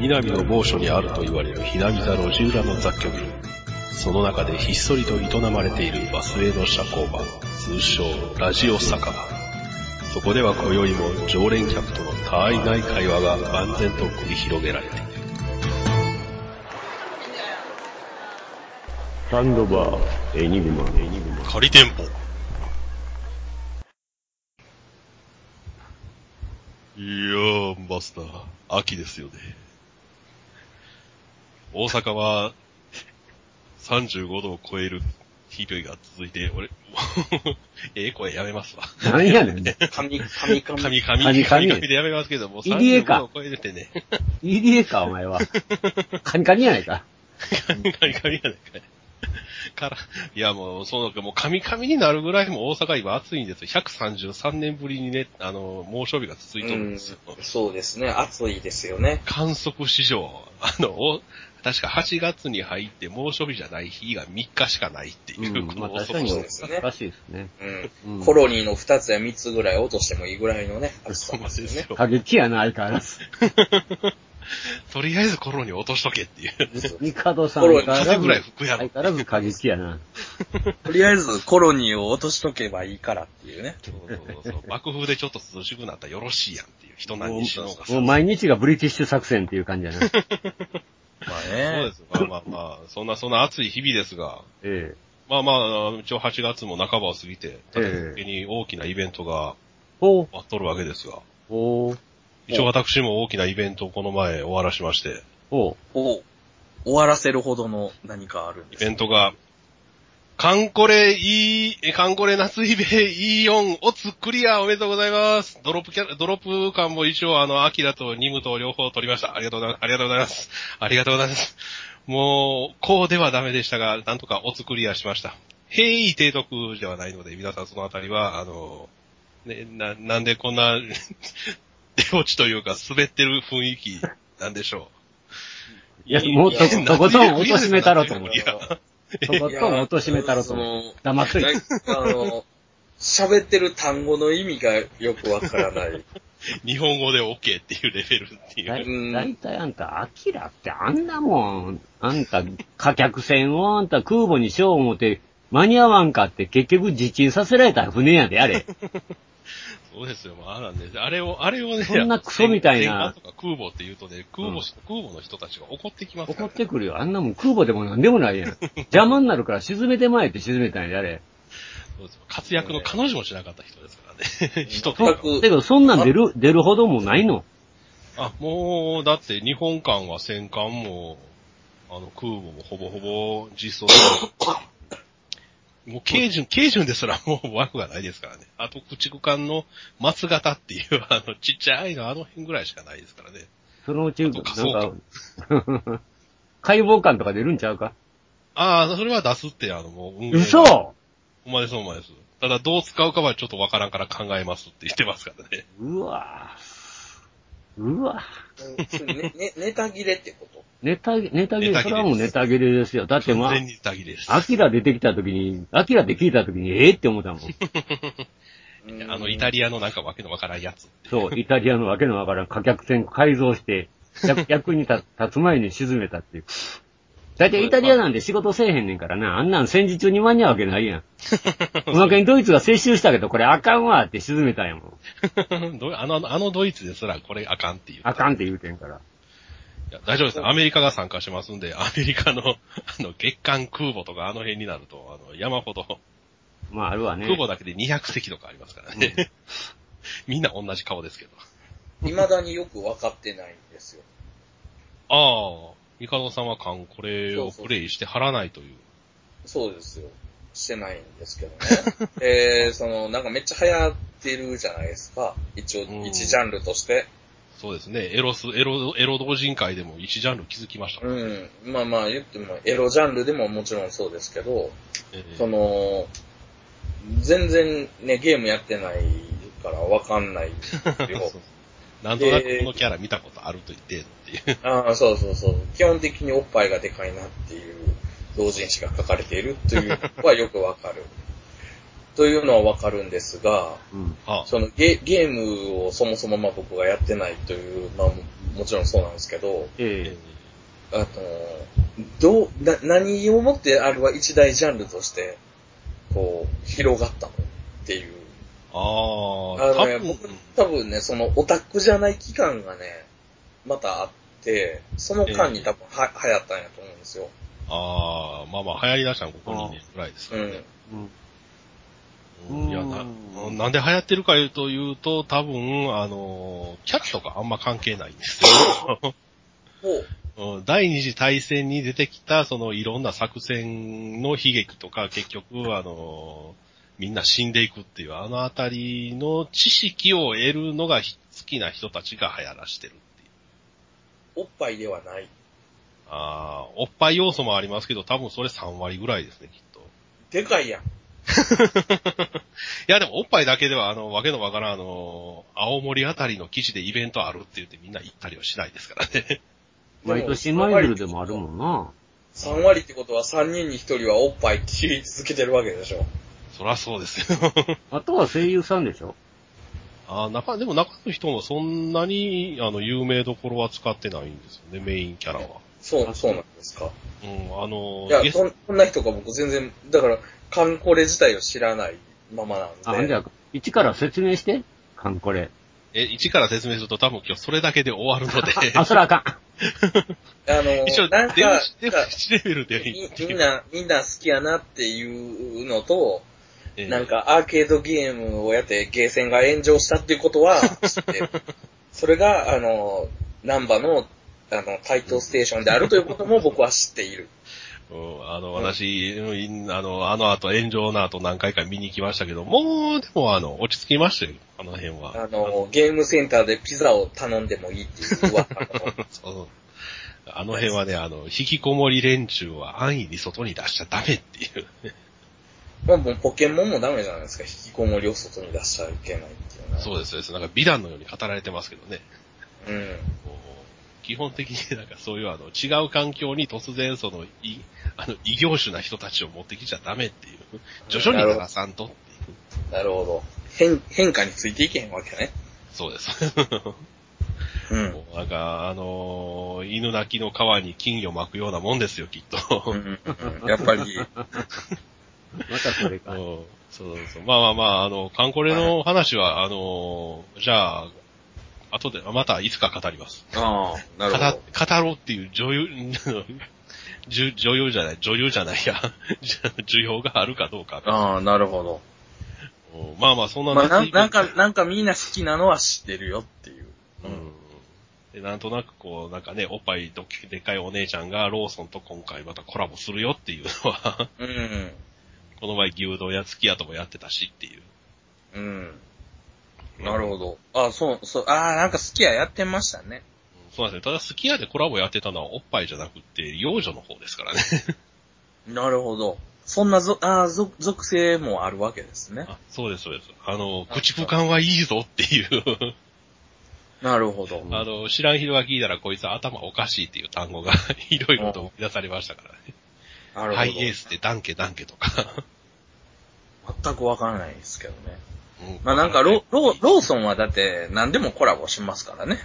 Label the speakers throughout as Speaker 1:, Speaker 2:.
Speaker 1: 南の某所にあると言われるひなみ座路地裏の雑居ビル。その中でひっそりと営まれているバスへの社交場、通称ラジオ酒場。そこでは今宵も常連客との他愛ない会話が万全と繰り広げられている。
Speaker 2: サンドバー、エニグマ、エニグマ。
Speaker 1: 仮店舗。いやー、マスター、秋ですよね。大阪は35度を超える日々が続いて、俺、も うええ声やめますわ。
Speaker 2: なんやねん。
Speaker 3: 神、神、神。
Speaker 1: 神、神、
Speaker 2: 神
Speaker 1: 神、
Speaker 2: 神
Speaker 1: 神でやめますけども、
Speaker 2: 入江か
Speaker 1: 35度を超えててね。
Speaker 2: 入江か、お前は。カニカニやないか。
Speaker 1: 神、神、神やないかい。から、いやもう、その、もう神々になるぐらいも大阪今暑いんですよ。133年ぶりにね、あの、猛暑日が続いてるんですよ。
Speaker 3: そうですね。暑いですよね。
Speaker 1: 観測史上、あの、お確か8月に入って猛暑日じゃない日が3日しかないっていうう、
Speaker 2: ん、
Speaker 1: こ
Speaker 2: まあ
Speaker 1: の恐ろしさ
Speaker 2: 確かにお
Speaker 3: ですね
Speaker 2: かしいですね。
Speaker 3: うん。
Speaker 2: うん
Speaker 3: コロニーの2つや3つぐらい落としてもいいぐらいのね、暑さですよね。
Speaker 2: 過激やな、相変わらず。
Speaker 1: とりあえずコロに落としとけっていう。
Speaker 2: ミカドさん
Speaker 3: コロニー
Speaker 2: 相変わらず、
Speaker 1: 風ぐらい吹くやろ
Speaker 2: 相変わらず過激やな。
Speaker 3: とりあえずコロニーを落としとけばいいからっていうね。
Speaker 1: そうそうそう。爆風でちょっと涼しくなったらよろしいやんっていう人なんにしようが
Speaker 2: もう毎日がブリティッシュ作戦っていう感じやな。
Speaker 3: まあ
Speaker 1: そうです。まあまあまあ、そんなそんな暑い日々ですが、
Speaker 2: え
Speaker 1: まあまあ、一応8月も半ばを過ぎて、
Speaker 2: ええ
Speaker 1: 立て続けに大きなイベントが
Speaker 2: え。おう。
Speaker 1: 待っとるわけですが、
Speaker 2: おう。
Speaker 1: 一応私も大きなイベントをこの前終わらしまして、
Speaker 2: おう。
Speaker 3: お終わらせるほどの何かあるん
Speaker 1: イ
Speaker 3: です
Speaker 1: ベントが、カンコレ E、えカンコレ夏イベ E4 乙クリアおめでとうございます。ドロップキャラ、ドロップ感も一応あの、アキラとニムと両方取りました。ありがとうございます。ありがとうございます。ありがとうございます。もう、こうではダメでしたが、なんとかオツクリアしました。平易低得ではないので、皆さんそのあたりは、あの、ね、な、なんでこんな、出落ちというか滑ってる雰囲気なんでしょう。
Speaker 2: いや、もうと、とことん貶としめたろと思う
Speaker 1: い。や、
Speaker 2: とことん貶としめたろと黙っといて。
Speaker 3: あの、喋ってる単語の意味がよくわからない。
Speaker 1: 日本語で OK っていうレベルって
Speaker 2: だい
Speaker 1: いう。
Speaker 2: だいたいあんた、アキラってあんなもん、あんた、貨客船をあんた空母にしよう思って、間に合わんかって結局自沈させられた船やで、あれ。
Speaker 1: そうですよ、まあなんで、あれを、あれをね、
Speaker 2: そんなクソみたいな
Speaker 1: 戦艦とか空母って言うとね、空母し、空母の人たちが怒ってきますか
Speaker 2: 怒
Speaker 1: ら、ね。
Speaker 2: ってくるよ。あんなもん空母でもなんでもないやん。邪魔になるから沈めてまえって沈めたんやで、あれ。
Speaker 1: そうですよ活躍の彼女もしなかった人ですからね。人と
Speaker 2: そ
Speaker 1: か
Speaker 2: だけど、そんなん出る、出るほどもないの。
Speaker 1: あ、もう、だって日本艦は戦艦も、あの、空母もほぼほぼ実装で、もう、軽巡、軽巡ですら もう枠がないですからね。あと、駆逐艦の松型っていう、あの、ちっちゃいのあの辺ぐらいしかないですからね。
Speaker 2: そのうち、なんか、解剖感とか出るんちゃうか？
Speaker 1: ああ、それは出すって、あの、もう、
Speaker 2: 嘘
Speaker 1: お前です、お前です。ただ、どう使うかはちょっとわからんから考えますって言ってますからね。
Speaker 2: うわぁ。うわぁ。
Speaker 3: ね、ね、ネタ切れってこと？
Speaker 2: ネタ、ネタ切れ、それはもうネタ切れですよ。だってまあ
Speaker 1: 完、全にタギです。
Speaker 2: アキラ出てきた時に、アキラって聞いた時に、ええって思ったもん。
Speaker 1: あの、イタリアのなんかわけのわからんやつ。
Speaker 2: そう、イタリアのわけのわからん貨客船改造して、逆逆に立立つ前に沈めたっていう。だいたいイタリアなんで仕事せえへんねんからな。あんなん戦時中に間に合うわけないやん。おまけにドイツが接収したけど、これあかんわって沈めたんやもん。
Speaker 1: どあの、あのドイツですらこれあかんっていう。
Speaker 2: あかんって言うてんから。
Speaker 1: いや大丈夫です。アメリカが参加しますんで、アメリカの、あの、月間空母とかあの辺になると、あの、山ほど、
Speaker 2: まああるわね。
Speaker 1: 空母だけで200隻とかありますからね。みんな同じ顔ですけど。
Speaker 3: 未だによく分かってないんですよ。
Speaker 1: ああ、ミカドさんは缶これをプレイして貼らないという。
Speaker 3: そうですよ。してないんですけどね。えー、その、なんかめっちゃ流行ってるじゃないですか。一応
Speaker 1: うん、
Speaker 3: 一ジャンルとして。
Speaker 1: そうですね。エロス、エロ、エロ同人会でも一ジャンル気づきましたもん。
Speaker 3: うん。まあまあ言っても、エロジャンルでももちろんそうですけど、
Speaker 1: ええ
Speaker 3: その、全然ね、ゲームやってないからわかんないよ。
Speaker 1: そ うなんとなくこのキャラ見たことあると言ってっていう。
Speaker 3: ああ、そうそうそう。基本的におっぱいがでかいなっていう同人誌が書かれているというのは よくわかる。というのはわかるんですが、
Speaker 2: うん。
Speaker 1: あ
Speaker 3: そのゲゲームをそもそもまあ僕がやってないという、まあももちろんそうなんですけど、
Speaker 2: ええ
Speaker 3: あの、どう、な、何をもってあれは一大ジャンルとして、こう、広がったのっていう。
Speaker 1: ああ、
Speaker 3: あのね、
Speaker 1: 多分、
Speaker 3: 僕、多分ね、そのオタクじゃない期間がね、またあって、その間に多分は、流行ったんやと思うんですよ。
Speaker 1: ああ、まあまあ流行り出したのここ2年くらいですからね。
Speaker 3: うん。
Speaker 2: うん。
Speaker 1: うんいやな、
Speaker 2: うん
Speaker 1: なんで流行ってるかいうというと、多分、あの、キャラとかあんま関係ないんですよ。
Speaker 3: ほう。
Speaker 1: うん第二次大戦に出てきた、そのいろんな作戦の悲劇とか、結局、あの、みんな死んでいくっていう、あのあたりの知識を得るのが好きな人たちが流行らしてるっていう。
Speaker 3: おっぱいではない。
Speaker 1: ああ、おっぱい要素もありますけど、多分それ3割ぐらいですね、きっと。
Speaker 3: でかいやん。
Speaker 1: いや、でもおっぱいだけでは、あの、わけのわからん、あの、青森あたりの基地でイベントあるって言ってみんな行ったりはしないですからね。
Speaker 2: 毎年マイルでもあるもんな。
Speaker 3: 3割ってことは3人に1人はおっぱいって言い続けてるわけでしょ。
Speaker 1: そらそうですよ。
Speaker 2: あとは声優さんでしょ？
Speaker 1: あー中、でも中の人もそんなに、あの、有名どころは使ってないんですよね、メインキャラは。
Speaker 3: そう、そうなんですか？
Speaker 1: うん、あの、
Speaker 3: いや、そんそんな人が僕全然、だから、カンコレ自体を知らないままなんで。
Speaker 2: あ、じゃあ、一から説明して。カンコレ。
Speaker 1: え、一から説明すると多分今日それだけで終わるので、
Speaker 2: あ、そらあかん。
Speaker 3: あの、
Speaker 1: 一応、
Speaker 3: なんか、
Speaker 1: デブ1レベルでいい
Speaker 3: みんな、みんな好きやなっていうのと、
Speaker 1: えー
Speaker 3: なんかアーケードゲームをやってゲーセンが炎上したっていうことは知ってる。それが、あの、ナンバの、あの、タイトステーションであるということも 僕は知っている。
Speaker 1: うん、あの、私、うんあの、あの後、炎上の後何回か見に行きましたけど、もう、でもあの、落ち着きましたよ、あの辺は。
Speaker 3: あの、ゲームセンターでピザを頼んでもいいっていう噂の
Speaker 1: そうあの辺はね、あの、引きこもり連中は安易に外に出しちゃダメっていう。
Speaker 3: まあもうポケモンもダメじゃないですか。引きこもりを外に出しちゃいけないっていうのは。
Speaker 1: そうです、そうです。なんか美談のように語られてますけどね。
Speaker 3: うん。
Speaker 1: 基本的になんかそういうあの、違う環境に突然その、い、あの、異業種な人たちを持ってきちゃダメっていう。徐々に鳴らさんとっていう。
Speaker 3: なるほど。変、変化についていけへんわけね。
Speaker 1: そうです。
Speaker 3: うん。
Speaker 1: もうなんか、あのー犬鳴きの川に金魚巻くようなもんですよ、きっと。
Speaker 3: うんうんやっぱり、
Speaker 2: またそれか。
Speaker 1: うんそうそう。まあまあまあ、あの、カンコレの話は、あのーじゃあ、後で、またいつか語ります。
Speaker 3: ああ、なるほど。
Speaker 1: 語語ろうっていう女優、女優じゃない、女優じゃないや、需要があるかどうか。
Speaker 3: ああ、なるほど。
Speaker 1: うんまあまあ、そんな
Speaker 3: まあ、ななんか、なんかみんな好きなのは知ってるよっていう。
Speaker 1: うんでなんとなくこう、なんかね、おっぱいでっかいお姉ちゃんがローソンと今回またコラボするよっていうのは、
Speaker 3: うん。
Speaker 1: この前牛丼や月屋ともやってたしっていう。
Speaker 3: うん。なるほど。あそう、そう、ああ、なんか好きややってましたね。
Speaker 1: そうなんですね。ただ、スキヤでコラボやってたのはおっぱいじゃなくて、幼女の方ですからね。
Speaker 3: なるほど。そんなぞ、ああ、ぞ属性もあるわけですね。
Speaker 1: あそうです、そうです。あの、口不感はいいぞっていう。
Speaker 3: なるほど。
Speaker 1: あの、知らん人が聞いたらこいつ頭おかしいっていう単語が いろいろと出されましたからね。
Speaker 3: なるほど。
Speaker 1: ハイエースってダンケダンケとか。
Speaker 3: 全くわからないですけどね。
Speaker 1: うん
Speaker 3: まあなんかロ、ロ、ローソンはだって何でもコラボしますからね。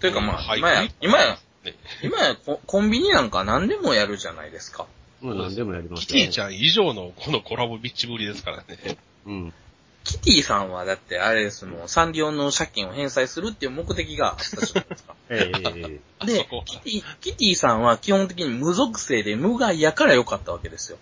Speaker 3: というかまあ、
Speaker 1: はい
Speaker 3: 今や、今や、
Speaker 1: ね
Speaker 3: 今やココンビニなんか何でもやるじゃないですか。
Speaker 2: まあ何でもやります
Speaker 1: キティちゃん以上のこのコラボビッチぶりですからね。
Speaker 2: うん。
Speaker 3: キティさんはだってあれですもん、サンリオの借金を返済するっていう目的があったじゃないですか。でキティ、キティさんは基本的に無属性で無害やから良かったわけですよ。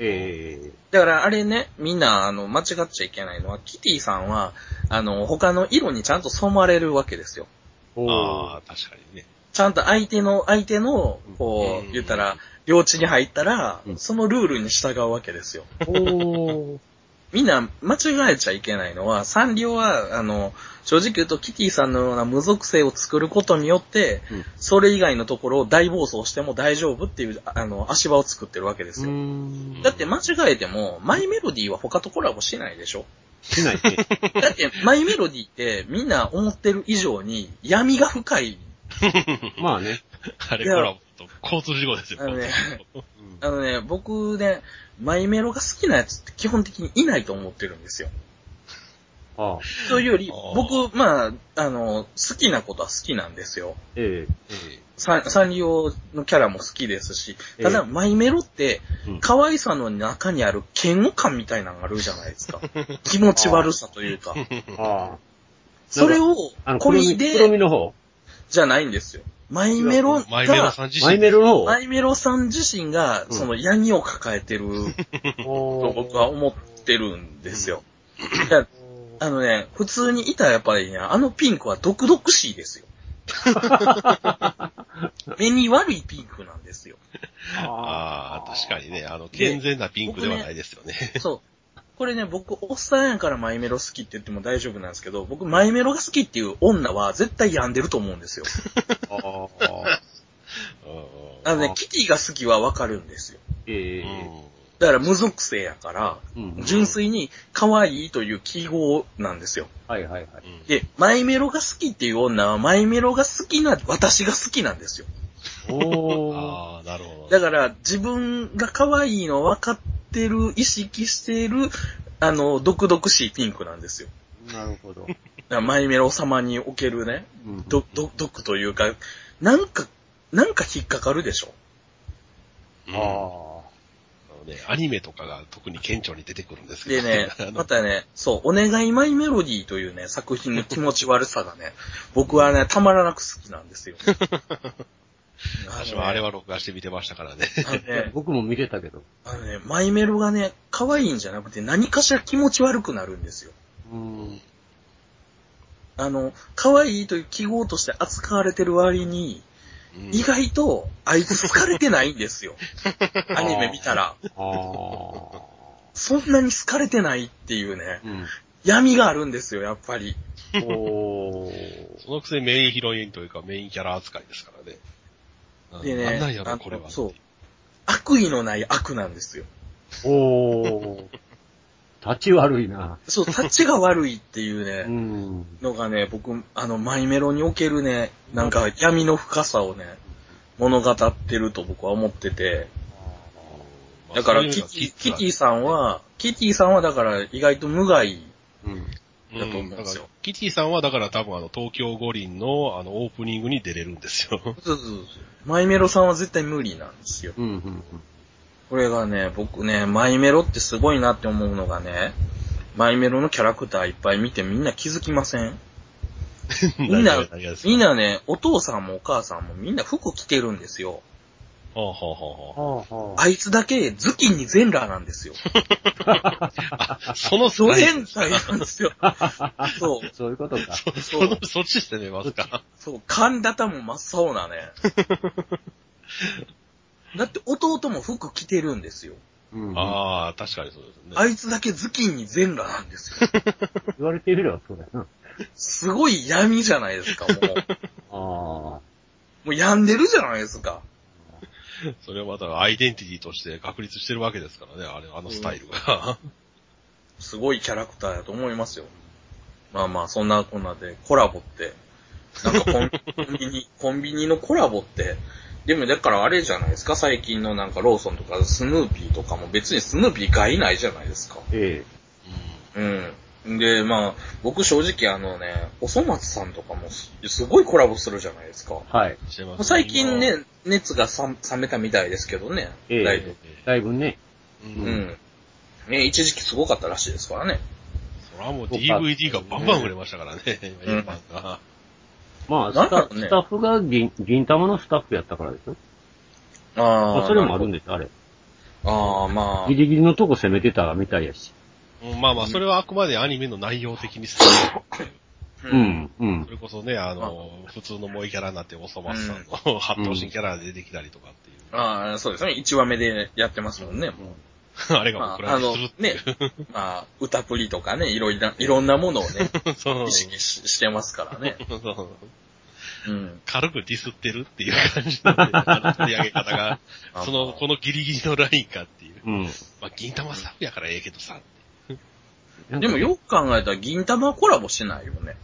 Speaker 2: ええ
Speaker 3: だからあれね、みんなあの間違っちゃいけないのは、キティさんは、あの、他の色にちゃんと染まれるわけですよ。
Speaker 2: お
Speaker 1: ああ、確かにね。
Speaker 3: ちゃんと相手の、相手の、こ
Speaker 1: う
Speaker 3: 言ったら、領地に入ったら
Speaker 2: う、ん
Speaker 3: そのルールに従うわけですよ。
Speaker 2: おー
Speaker 3: みんな間違えちゃいけないのは、サンリオは、あの、正直言うとキティさんのような無属性を作ることによって、
Speaker 2: うん
Speaker 3: それ以外のところを大暴走しても大丈夫っていう、あの、足場を作ってるわけですよ。
Speaker 2: ん。
Speaker 3: だって間違えても、マイメロディーは他とコラボしないでしょ
Speaker 2: しないね。
Speaker 3: だって、マイメロディーってみんな思ってる以上に闇が深い。
Speaker 2: まあね。
Speaker 1: あれコラボと交通事故ですよ、
Speaker 3: あのねあのね、僕ね、マイメロが好きなやつって基本的にいないと思ってるんですよ。
Speaker 2: ああ。
Speaker 3: というより僕、まあ、あの、好きなことは好きなんですよ。
Speaker 2: え
Speaker 1: え
Speaker 3: サンサンリオのキャラも好きですし、ただ、
Speaker 2: ええ
Speaker 3: マイメロって、
Speaker 2: え。うん。
Speaker 3: 可愛さの中にある嫌悪感みたいなのがあるじゃないですか。気持ち悪さというか。
Speaker 2: ああ。
Speaker 3: それを込みで、
Speaker 2: の方？
Speaker 3: じゃないんですよ。マイメロ
Speaker 1: えマイメロ
Speaker 3: が、
Speaker 1: さん自身。
Speaker 2: マイメロの方？
Speaker 3: マイメロさん自身が、
Speaker 2: うん
Speaker 3: その闇を抱えてる と僕は思ってるんですよ。いやあのね、普通にいたらやっぱりね、あのピンクは毒々しいですよ。目に悪いピンクなんですよ。
Speaker 1: ああ、確かにね、あの、健全なピンクではないですよね。
Speaker 3: そう。これね、僕、おっさんやからマイメロ好きって言っても大丈夫なんですけど、僕、マイメロが好きっていう女は絶対病んでると思うんですよ。
Speaker 2: あ
Speaker 3: のね、キティが好きはわかるんですよ。
Speaker 2: ええ
Speaker 1: うん
Speaker 3: だから無属性やから、
Speaker 2: うん
Speaker 3: 純粋に可愛いという記号なんですよ。
Speaker 2: はいはいはい。
Speaker 1: うん
Speaker 3: で、マイメロが好きっていう女は、マイメロが好きな私が好きなんですよ。
Speaker 2: おー。
Speaker 1: ああ、なるほど。
Speaker 3: だから、自分が可愛いの分かってる、意識している、あの、毒々しいピンクなんですよ。
Speaker 2: なるほど。
Speaker 3: だからマイメロ様におけるね、
Speaker 2: うん
Speaker 3: ど、ど、毒というか、なんか、なんか引っかかるでしょ。
Speaker 1: うん
Speaker 2: あ
Speaker 1: あのね、アニメとかが特に顕著に出てくるんですけど
Speaker 3: でね またね、そう、お願いマイメロディーというね、作品の気持ち悪さがね、僕はね、たまらなく好きなんですよ。
Speaker 1: 私はあれは録画して見てましたからね。
Speaker 3: あの
Speaker 2: あ。
Speaker 3: ね、
Speaker 2: 僕も見てたけど。
Speaker 3: あのね、マイメロがね、可愛いんじゃなくて何かしら気持ち悪くなるんですよ。
Speaker 2: うん。
Speaker 3: あの、可愛いという記号として扱われてる割に、
Speaker 1: うん
Speaker 3: 意外と、あいつ好かれてないんですよ。アニメ見たら。
Speaker 2: ああ。
Speaker 3: そんなに好かれてないっていうね、
Speaker 2: うん。
Speaker 3: 闇があるんですよ、やっぱり。
Speaker 1: そのくせメインヒロインというかメインキャラ扱いですからね。うん
Speaker 3: でね
Speaker 1: なんなんやろ、これは。
Speaker 3: そう悪意のない悪なんですよ。
Speaker 2: おー。立ち悪いな。
Speaker 3: そう、タッチが悪いっていう
Speaker 2: う
Speaker 3: ね、
Speaker 2: ん。
Speaker 3: のがね、僕、あの、マイメロにおけるね、なんか闇の深さをね、物語ってると僕は思ってて、
Speaker 1: まあ
Speaker 3: だからキティ、キ
Speaker 1: は
Speaker 3: ティさんは、キティさんはだから意外と無害だと思うんですよ
Speaker 1: だからキティさんはだから多分あの、東京五輪のあの、オープニングに出れるんですよ。
Speaker 3: そうそうそうマイメロさんは絶対無理なんですよ。
Speaker 2: うん。うん。
Speaker 3: これがね、僕ね、マイメロってすごいなって思うのがね、マイメロのキャラクターいっぱい見てみんな気づきません？みんなみんなね、お父さんもお母さんもみんな服着てるんですよ。
Speaker 2: あは
Speaker 3: あいつだけ頭巾に全裸なんですよ。
Speaker 1: そのス
Speaker 3: ド
Speaker 1: タイル
Speaker 3: 変態なんですよ。そう。
Speaker 2: そういうことか。
Speaker 1: そそのそっち攻めますか？
Speaker 3: そう、神田も真っ青なね。だって弟も服着てるんですよ。
Speaker 2: うん。
Speaker 1: ああ、確かにそうですね。
Speaker 3: あいつだけ頭巾に全裸なんですよ。
Speaker 2: 言われてみればそうだよな。
Speaker 3: すごい闇じゃないですか、もう。
Speaker 2: あ
Speaker 3: もう病んでるじゃないですか。
Speaker 1: それはまたアイデンティティとして確立してるわけですからね、あれ、あのスタイルが。
Speaker 3: すごいキャラクターやと思いますよ。まあまあ、そんなこんなでコラボって、なんかコンビニ、コンビニのコラボって、でもだからあれじゃないですか、最近のなんかローソンとかスヌーピーとかも別にスヌーピー害ないじゃないですか。
Speaker 2: あ。え
Speaker 3: うん。で、まあ、僕正直あのね、おそ松さんとかもすすごいコラボするじゃないですか。
Speaker 2: え。はい。
Speaker 1: してます
Speaker 3: 最近ね、熱がさ冷めたみたいですけどね、
Speaker 2: ええ
Speaker 3: だいぶ。
Speaker 2: だいぶね。
Speaker 1: う。
Speaker 3: うんん。ね、一時期すごかったらしいですからね。
Speaker 1: それはもう DVD がバンバン売れましたからね、
Speaker 3: うん
Speaker 1: 今版が。
Speaker 2: まあ、スタ
Speaker 3: なんだろうね
Speaker 2: スタッフが銀、銀玉のスタッフやったからでしょ？
Speaker 3: ああ。
Speaker 2: まあ、それもあるん
Speaker 3: で。
Speaker 2: です、あれ。
Speaker 3: ああ、まあ
Speaker 2: ギ。リギリのとこ攻めてたみたいやし。
Speaker 1: うんまあまあ、それはあくまでアニメの内容的に好き
Speaker 3: う
Speaker 2: う。ん、うん
Speaker 1: そ。れこそね、あの、普通の萌えキャラになっておそ松さんの八頭身キャラで出てきたりとかっていう。
Speaker 3: ああ、そうですね。1話目でやってますもんね。も
Speaker 1: あれが僕らにするっていう。
Speaker 3: うまあ、歌プリとかね、いろいろな、いろんなものをね、
Speaker 1: そう
Speaker 3: 意識ししてますからね。
Speaker 1: そう
Speaker 3: うん。
Speaker 1: 軽くディスってるっていう感じの取り上げ方が、
Speaker 3: あ
Speaker 1: その、このギリギリのラインかっていう。
Speaker 2: うん。
Speaker 1: まあ、銀玉スタッフやからええけどさ。
Speaker 3: でもよく考えたら銀玉コラボしてないよね。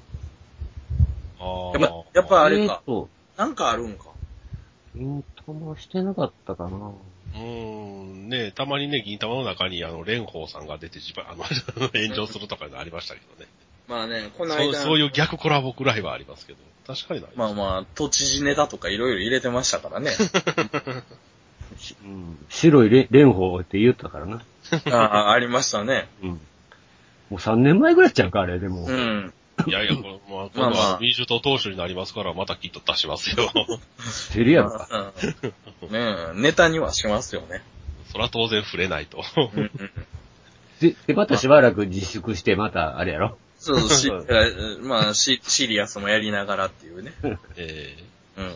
Speaker 1: あ
Speaker 3: やっぱ、やっぱあれか
Speaker 2: えーっ。と、
Speaker 3: なんかあるんか。
Speaker 2: 銀玉してなかったかな。
Speaker 1: うーん、ねたまにね、銀玉の中に、あの、蓮舫さんが出て自分、あの、炎上するとかいうのありましたけどね。
Speaker 3: まあね、この
Speaker 1: そう
Speaker 3: 間、
Speaker 1: そういう逆コラボくらいはありますけど。確かにない。
Speaker 3: まあまあ、都知事ネタとかいろいろ入れてましたからね。
Speaker 2: し うん、白いれ蓮舫って言ったからな。
Speaker 3: ああ、ありましたね。
Speaker 2: うん。もう3年前ぐらいちゃうか、あれ、でも。
Speaker 3: うん。
Speaker 1: いやいや、これ、まあ、
Speaker 3: まあ
Speaker 1: 今度
Speaker 3: まあ
Speaker 1: は民主党党首になりますから、またきっと出しますよ。
Speaker 2: てるやろか。
Speaker 3: うんねえ、ネタにはしますよね。
Speaker 1: そら当然触れないと。
Speaker 3: うんうん
Speaker 2: で、で、またしばらく自粛して、また、あれやろ？
Speaker 3: そうそう、し、えまあ、シシリアスもやりながらっていうね。
Speaker 1: ええ
Speaker 3: うん。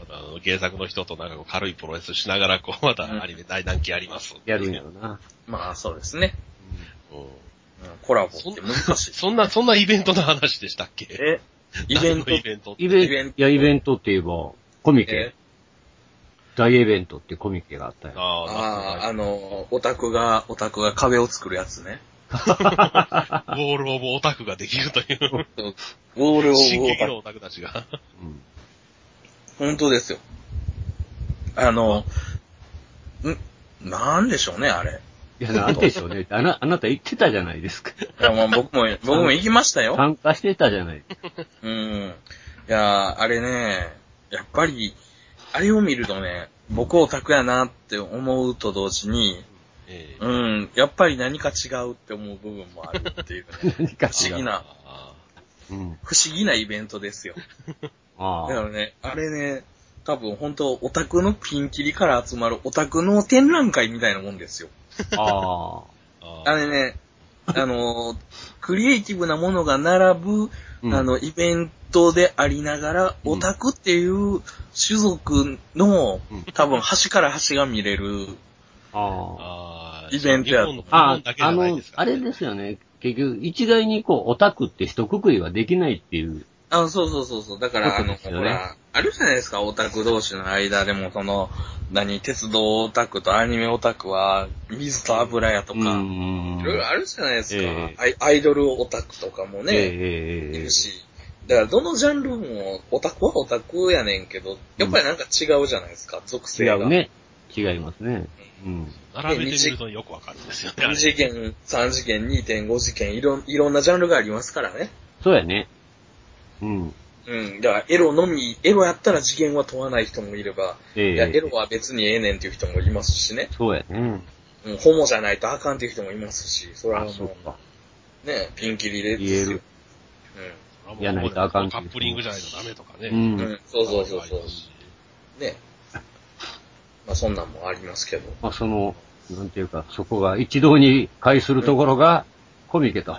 Speaker 1: またあの原作の人となんかこう軽いプロレスしながら、こう、またアニメ大団期やります。
Speaker 2: やるんやろな。
Speaker 3: まあ、そうですね。
Speaker 1: うん
Speaker 3: うんコラボって難しい。
Speaker 1: そんな、そんなイベントの話でしたっけ？
Speaker 3: え？イベント？
Speaker 1: イベント
Speaker 2: イベン
Speaker 3: ト
Speaker 2: いや、イベントって言えば、コミ
Speaker 3: え？
Speaker 2: ケ。大イベントってコミケがあったよ。
Speaker 1: あ
Speaker 3: ああ、の、オタクが、オタクが壁を作るやつね。
Speaker 1: ウォールオブオタクができるという、
Speaker 3: ウォールオブオタク。
Speaker 1: 進撃のオタクたちが。
Speaker 2: うん。
Speaker 3: 本当ですよ。あの、ん、なんでしょうね、あれ。
Speaker 2: いや、なんでしょうね。あな、あなた言ってたじゃないですか。
Speaker 3: いや、まあ僕も、僕も行きましたよ。
Speaker 2: 参加してたじゃない。
Speaker 3: うん。いや、あれね、やっぱり、あれを見るとね、僕オタクやなって思うと同時に、
Speaker 1: ええ
Speaker 3: うん、やっぱり何か違うって思う部分もあるっていうね。
Speaker 2: 何か。
Speaker 3: 不思議な、
Speaker 1: あ
Speaker 2: うん。
Speaker 3: 不思議なイベントですよ。
Speaker 2: ああ。
Speaker 3: だからね、あれね、多分本当オタクのピンキリから集まるオタクの展覧会みたいなもんですよ。
Speaker 2: ああ。
Speaker 1: ああ
Speaker 3: あれね、あの、クリエイティブなものが並ぶ、
Speaker 2: うん
Speaker 3: あの、イベントでありながら、
Speaker 2: うん
Speaker 3: オタクっていう種族の、
Speaker 2: うん
Speaker 3: 多分端から端が見れる、
Speaker 2: ああ。
Speaker 1: ああ
Speaker 3: イベントやと
Speaker 2: あ
Speaker 1: 本だけじゃない
Speaker 2: のあれですよね。結局、一概にこう、オタクって一括りはできないっていう。
Speaker 3: あ、そうそうそうそう。だから、あの、ほら、あるじゃないですか、オタク同士の間でも、その、何、鉄道オタクとアニメオタクは、水と油やとか、
Speaker 2: うん
Speaker 3: いろいろあるじゃないですか。
Speaker 2: ええ
Speaker 3: アイアイドルオタクとかも
Speaker 2: ええ
Speaker 3: ね、
Speaker 2: ええ
Speaker 3: いるし。だから、どのジャンルも、オタクはオタクやねんけど、やっぱりなんか違うじゃないですか、属性が。
Speaker 2: 違う。ね。違いますね。うん。
Speaker 1: 並べてみるとよくわかるんですよね。あ
Speaker 3: 2
Speaker 1: れ
Speaker 3: 次元、3次元、2.5次元、いろ、いろんなジャンルがありますからね。
Speaker 2: そうやね。うん。
Speaker 3: うん。だから、エロのみ、エロやったら次元は問わない人もいれば、
Speaker 2: え
Speaker 3: いや、エ
Speaker 2: え
Speaker 3: ロは別にええねんっていう人もいますしね。
Speaker 2: そうやね。
Speaker 3: うん、ホモじゃないとあかんっていう人もいますし、それは
Speaker 2: あ、
Speaker 3: も
Speaker 2: そうか。
Speaker 3: う、ね、ピンキリで
Speaker 2: 言える。
Speaker 1: うん
Speaker 2: やないとあかん
Speaker 1: カップリングじゃないとダメとかね。
Speaker 2: う
Speaker 3: うん。
Speaker 2: ん。
Speaker 3: うん、そうそうそうそう。ね。まあそんなんもありますけど。
Speaker 2: まあ、その、なんていうか、そこが一堂に会するところが、コミケと。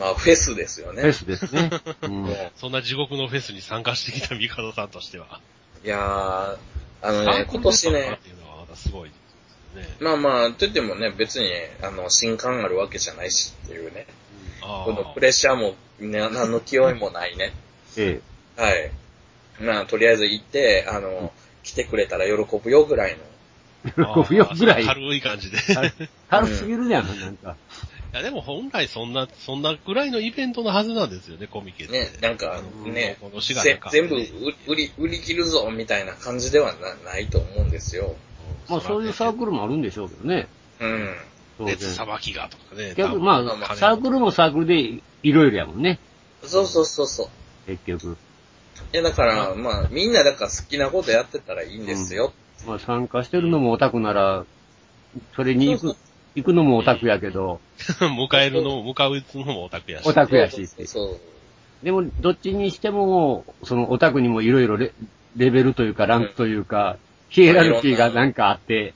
Speaker 3: まあフェスですよね。
Speaker 2: フェスですね。うん。
Speaker 1: そんな地獄のフェスに参加してきたミカドさんとしては。
Speaker 3: いやー、あのね、今年ね
Speaker 1: ですかっ、ていうのはまたすごいですね。
Speaker 3: まあまあ、と言ってもね、別に、あの、新刊あるわけじゃないしっていうね。
Speaker 1: あ
Speaker 3: このプレッシャーも、ね、何の気負いもないね。
Speaker 2: え
Speaker 3: はい。まあ、とりあえず行って、あの、来てくれたら喜ぶよぐらいの。
Speaker 2: え。喜ぶよぐらい。
Speaker 1: 軽い感じで。い
Speaker 2: 軽すぎるじゃん、なんか。
Speaker 1: やでも本来そんな、そんなぐらいのイベントのはずなんですよね、コミケって。
Speaker 3: ね、なんか
Speaker 1: あの
Speaker 3: ね
Speaker 1: この4月
Speaker 3: ぜ
Speaker 1: か
Speaker 3: 全部売売り、売り切るぞみたいな感じではなないと思うんですよ。
Speaker 2: まあ、そういうサークルもあるんでしょうけどね。
Speaker 3: うん。
Speaker 1: 熱さばきがとかね。
Speaker 2: 逆ま
Speaker 3: ま
Speaker 2: あ、サークルもサークルでいろいろやもんね。
Speaker 3: そうそうそうそう。
Speaker 2: 結局。
Speaker 3: いや、だから、まあ、みんなだから好きなことやってたらいいんですよ。
Speaker 2: まあ、参加してるのもオタクなら、それに行
Speaker 3: そう
Speaker 2: く、行くのもオタクやけど、
Speaker 1: 迎えるのも、迎うのもオタクやし。
Speaker 2: オタクやし
Speaker 3: そうそう
Speaker 2: でも、どっちにしても、そのオタクにもいろいろレレベルというか、ランクというか、ヒエラルキーがなんかあって。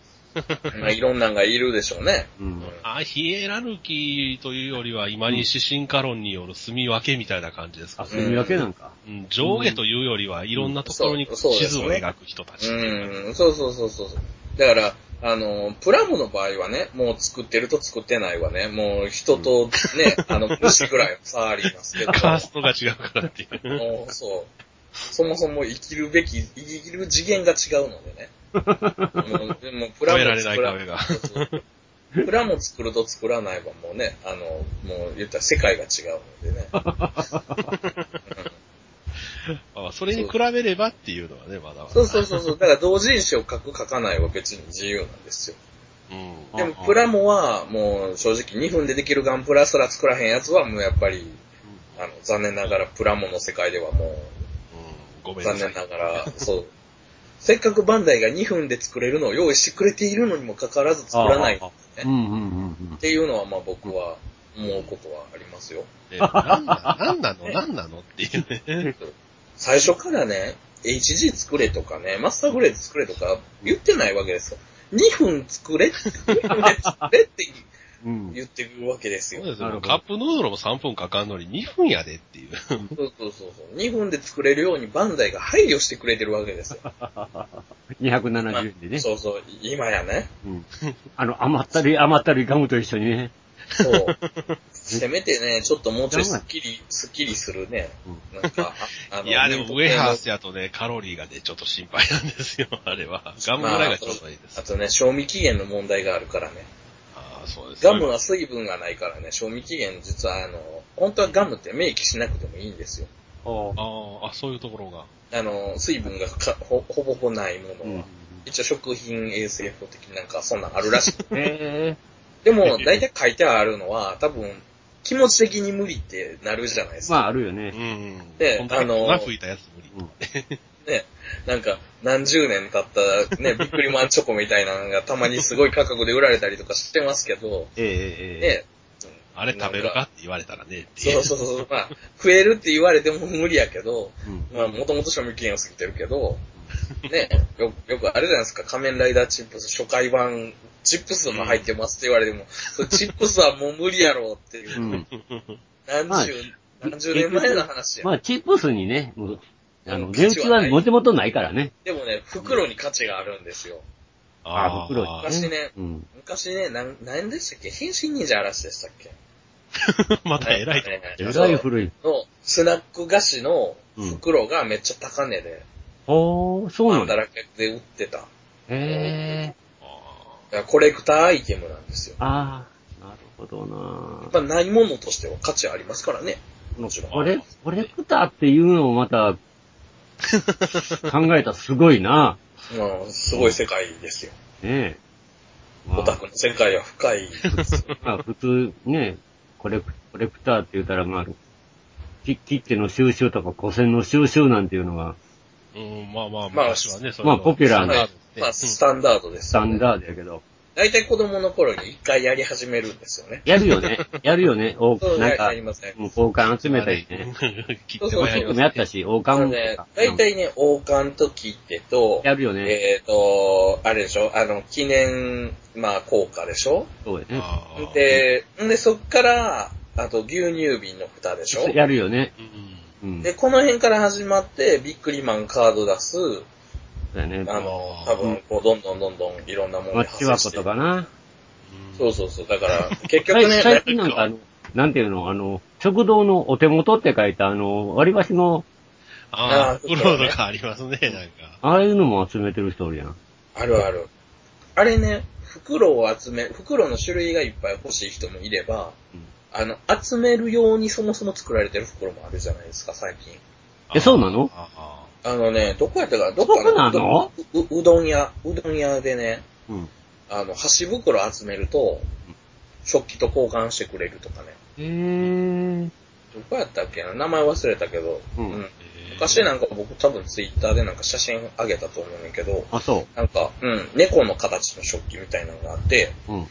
Speaker 3: まあ、いろんな のがいるでしょうね。
Speaker 2: うん。
Speaker 1: あ、ヒエラルキーというよりは、今に指針化論による住み分けみたいな感じですか
Speaker 2: あ、
Speaker 1: ね。
Speaker 2: そういうわけなんか。
Speaker 1: うん、上下というよりは、いろんなところに
Speaker 3: そうそうですね
Speaker 1: 地図を描く人たち。
Speaker 3: うん、そうそうそうそう。だから、あの、プラムの場合はね、もう作ってると作ってないはね、もう人とね、あの、虫ぐらいの差ありますけど。
Speaker 1: カーストが違うからっていう。
Speaker 3: もう、そう。そもそも生きるべき、生きる次元が違うのでね。もう、でもプラ
Speaker 1: 越えられない
Speaker 3: モ作らプラモ作ると作らないはもうね、あの、もう言ったら世界が違うのでね。うん
Speaker 1: あそれに比べればっていうのはね、まだまだ。
Speaker 3: そうそうそうそう。だから同人誌を書く書かないは別に自由なんですよ。
Speaker 1: うん。
Speaker 3: でもプラモはもう正直2分でできるガンプラすら作らへんやつはもうやっぱり、あの、残念ながらプラモの世界ではも
Speaker 1: うん。ご
Speaker 3: う
Speaker 1: めんなさい。
Speaker 3: 残念ながら、そう。せっかくバンダイが2分で作れるのを用意してくれているのにもかかわらず作らないっ
Speaker 2: うんうんうんうん。
Speaker 3: ていうのはまあ僕は思うことはありますよ。
Speaker 1: えなんななんなの？なんなの？っていうね。
Speaker 3: 最初からね、HG 作れとかね、マスターグレード作れとか言ってないわけですよ。2分作れって、2分で作れって
Speaker 2: うん。
Speaker 3: 言ってくるわけですよ
Speaker 1: そう。ですよ。カップヌードルも3分かかんのに2分やでっていう。
Speaker 3: そうそうそうそう。2分で作れるようにバンダイが配慮してくれてるわけですよ。
Speaker 2: 270円でね。
Speaker 3: そうそう、今やね。
Speaker 2: うん。あの、甘ったるい甘ったるいガムと一緒にね。
Speaker 3: そう。せめてね、ちょっともうちょいスッキリ、スッキリするね。なんか、ああの
Speaker 1: いや、でもウェハースやとね、カロリーがね、ちょっと心配なんですよ、あれは。ガムぐらいがちょうどいいです。
Speaker 3: あとね、賞味期限の問題があるからね。
Speaker 1: ああ、そうです。
Speaker 3: ガムは水分がないからね、賞味期限実はあの、本当はガムって明記しなくてもいいんですよ。
Speaker 2: あ
Speaker 1: ああ、あ、そういうところが。
Speaker 3: あの、水分がかほほぼほぼないものは。
Speaker 2: うん。
Speaker 3: 一応食品衛生法的になんかそんなんあるらしい。
Speaker 2: え
Speaker 3: でも、大体書いてあるのは、多分、気持ち的に無理ってなるじゃないですか。
Speaker 2: まあ、あるよ
Speaker 1: う
Speaker 2: ね。
Speaker 1: ん。
Speaker 3: で
Speaker 1: こんだけ
Speaker 3: あの
Speaker 1: 粉吹いたやつ無理。
Speaker 2: うん。
Speaker 3: ね、なんか、何十年経ったね、ビックリマンチョコみたいなのがたまにすごい価格で売られたりとかしてますけど、
Speaker 2: ええええ
Speaker 3: ね、
Speaker 1: あれ食べるかって言われたらね、ってい
Speaker 3: そうそうそう、まあ、食えるって言われても無理やけど、
Speaker 2: うん。
Speaker 3: まあ、もともと賞味期限を過ぎてるけど、ね、よよくあれじゃないですか、仮面ライダーチップス初回版、チップスが入ってますって言われても、それチップスはもう無理やろうっていうう、
Speaker 2: ん。
Speaker 3: 何
Speaker 2: まあ
Speaker 3: 十、何十年前の話や。
Speaker 2: まあ、チップスにね、もう、あの、
Speaker 3: うん
Speaker 2: 値打ちはもともとないからね。
Speaker 3: でもね、袋に価値があるんですよ。
Speaker 2: あ袋に
Speaker 3: 昔ね
Speaker 2: うん。
Speaker 3: 昔ね、なん、何でしたっけ？変身忍者嵐でしたっけ？
Speaker 1: また偉いと。
Speaker 3: ね
Speaker 2: えらい古い。
Speaker 3: の、スナック菓子の袋がめっちゃ高値で、
Speaker 2: ほー、そうなんだ。
Speaker 3: らけで売ってた。
Speaker 2: へえ。
Speaker 3: コレクターアイテムなんですよ。
Speaker 2: ああ、なるほど
Speaker 3: や
Speaker 2: な
Speaker 3: っぱないものとしては価値ありますからね。もちろん。
Speaker 2: これ、コレクターっていうのもまた、考えたらすごいな。
Speaker 3: まあ、すごい世界ですよ。
Speaker 2: ねえ。まあ
Speaker 3: オタクの世界は深いです。
Speaker 2: まあ普通ね、コレク、コレクターって言ったらまあ、き切手の収集とか古銭の収集なんていうのが
Speaker 1: うん、まあまあ、
Speaker 3: まあ
Speaker 1: 昔はね、それ
Speaker 2: まあポピュラーな
Speaker 3: はいまあ、スタンダードです。
Speaker 2: スタンダードやけど。
Speaker 3: 大体子供の頃に一回やり始めるんですよね。
Speaker 2: やるよね。やるよね。お
Speaker 3: そう、や
Speaker 2: なんか
Speaker 3: や、りません。
Speaker 2: もう交換集めたりね。
Speaker 1: 切ってもや
Speaker 2: 僕もやったし、王
Speaker 3: あの
Speaker 2: 冠
Speaker 3: ね
Speaker 2: とか。、
Speaker 3: 大体ね、王冠と切手と、
Speaker 2: やるよね。
Speaker 3: えっ、と、あれでしょ？あの、記念、まあ、効果でしょ？
Speaker 2: そうやね。
Speaker 1: あー、
Speaker 3: で、んで、そっから、あと、牛乳瓶の蓋でしょ？
Speaker 2: やるよね。
Speaker 1: うん
Speaker 2: うん。
Speaker 3: で、この辺から始まって、ビックリマンカード出す、
Speaker 2: そうやね。
Speaker 3: あの、多分、こう、どんどんどんどんいろんなもの
Speaker 2: マッチ箱とかな。
Speaker 3: そうそうそう。だから、結局ね、
Speaker 2: 最近なんかあの、なんていうの、あの、食堂のお手元って書いたあの、割り箸の、
Speaker 1: あ
Speaker 3: あ
Speaker 1: あ、プロとかありますね、なんか。
Speaker 2: ああいうのも集めてる人おるやん。
Speaker 3: あるある。あれね、袋を集め、袋の種類がいっぱい欲しい人もいれば、
Speaker 2: うん
Speaker 3: あの、集めるようにそもそも作られてる袋もあるじゃないですか、最近。
Speaker 2: えそうなの？
Speaker 1: ああ
Speaker 3: あのね、どこやったかなどっか
Speaker 2: な？の
Speaker 3: うううどん屋、うどん屋でね、
Speaker 2: うん。
Speaker 3: あの、箸袋集めると、食器と交換してくれるとかね。
Speaker 2: へー。
Speaker 3: どこやったっけな？名前忘れたけど、
Speaker 2: うん
Speaker 1: えー
Speaker 3: 昔なんか僕多分ツイッターでなんか写真あげたと思うねんけど、
Speaker 2: あ、そ
Speaker 3: なんか、うん、猫の形の食器みたいなのがあって、
Speaker 2: う。うん。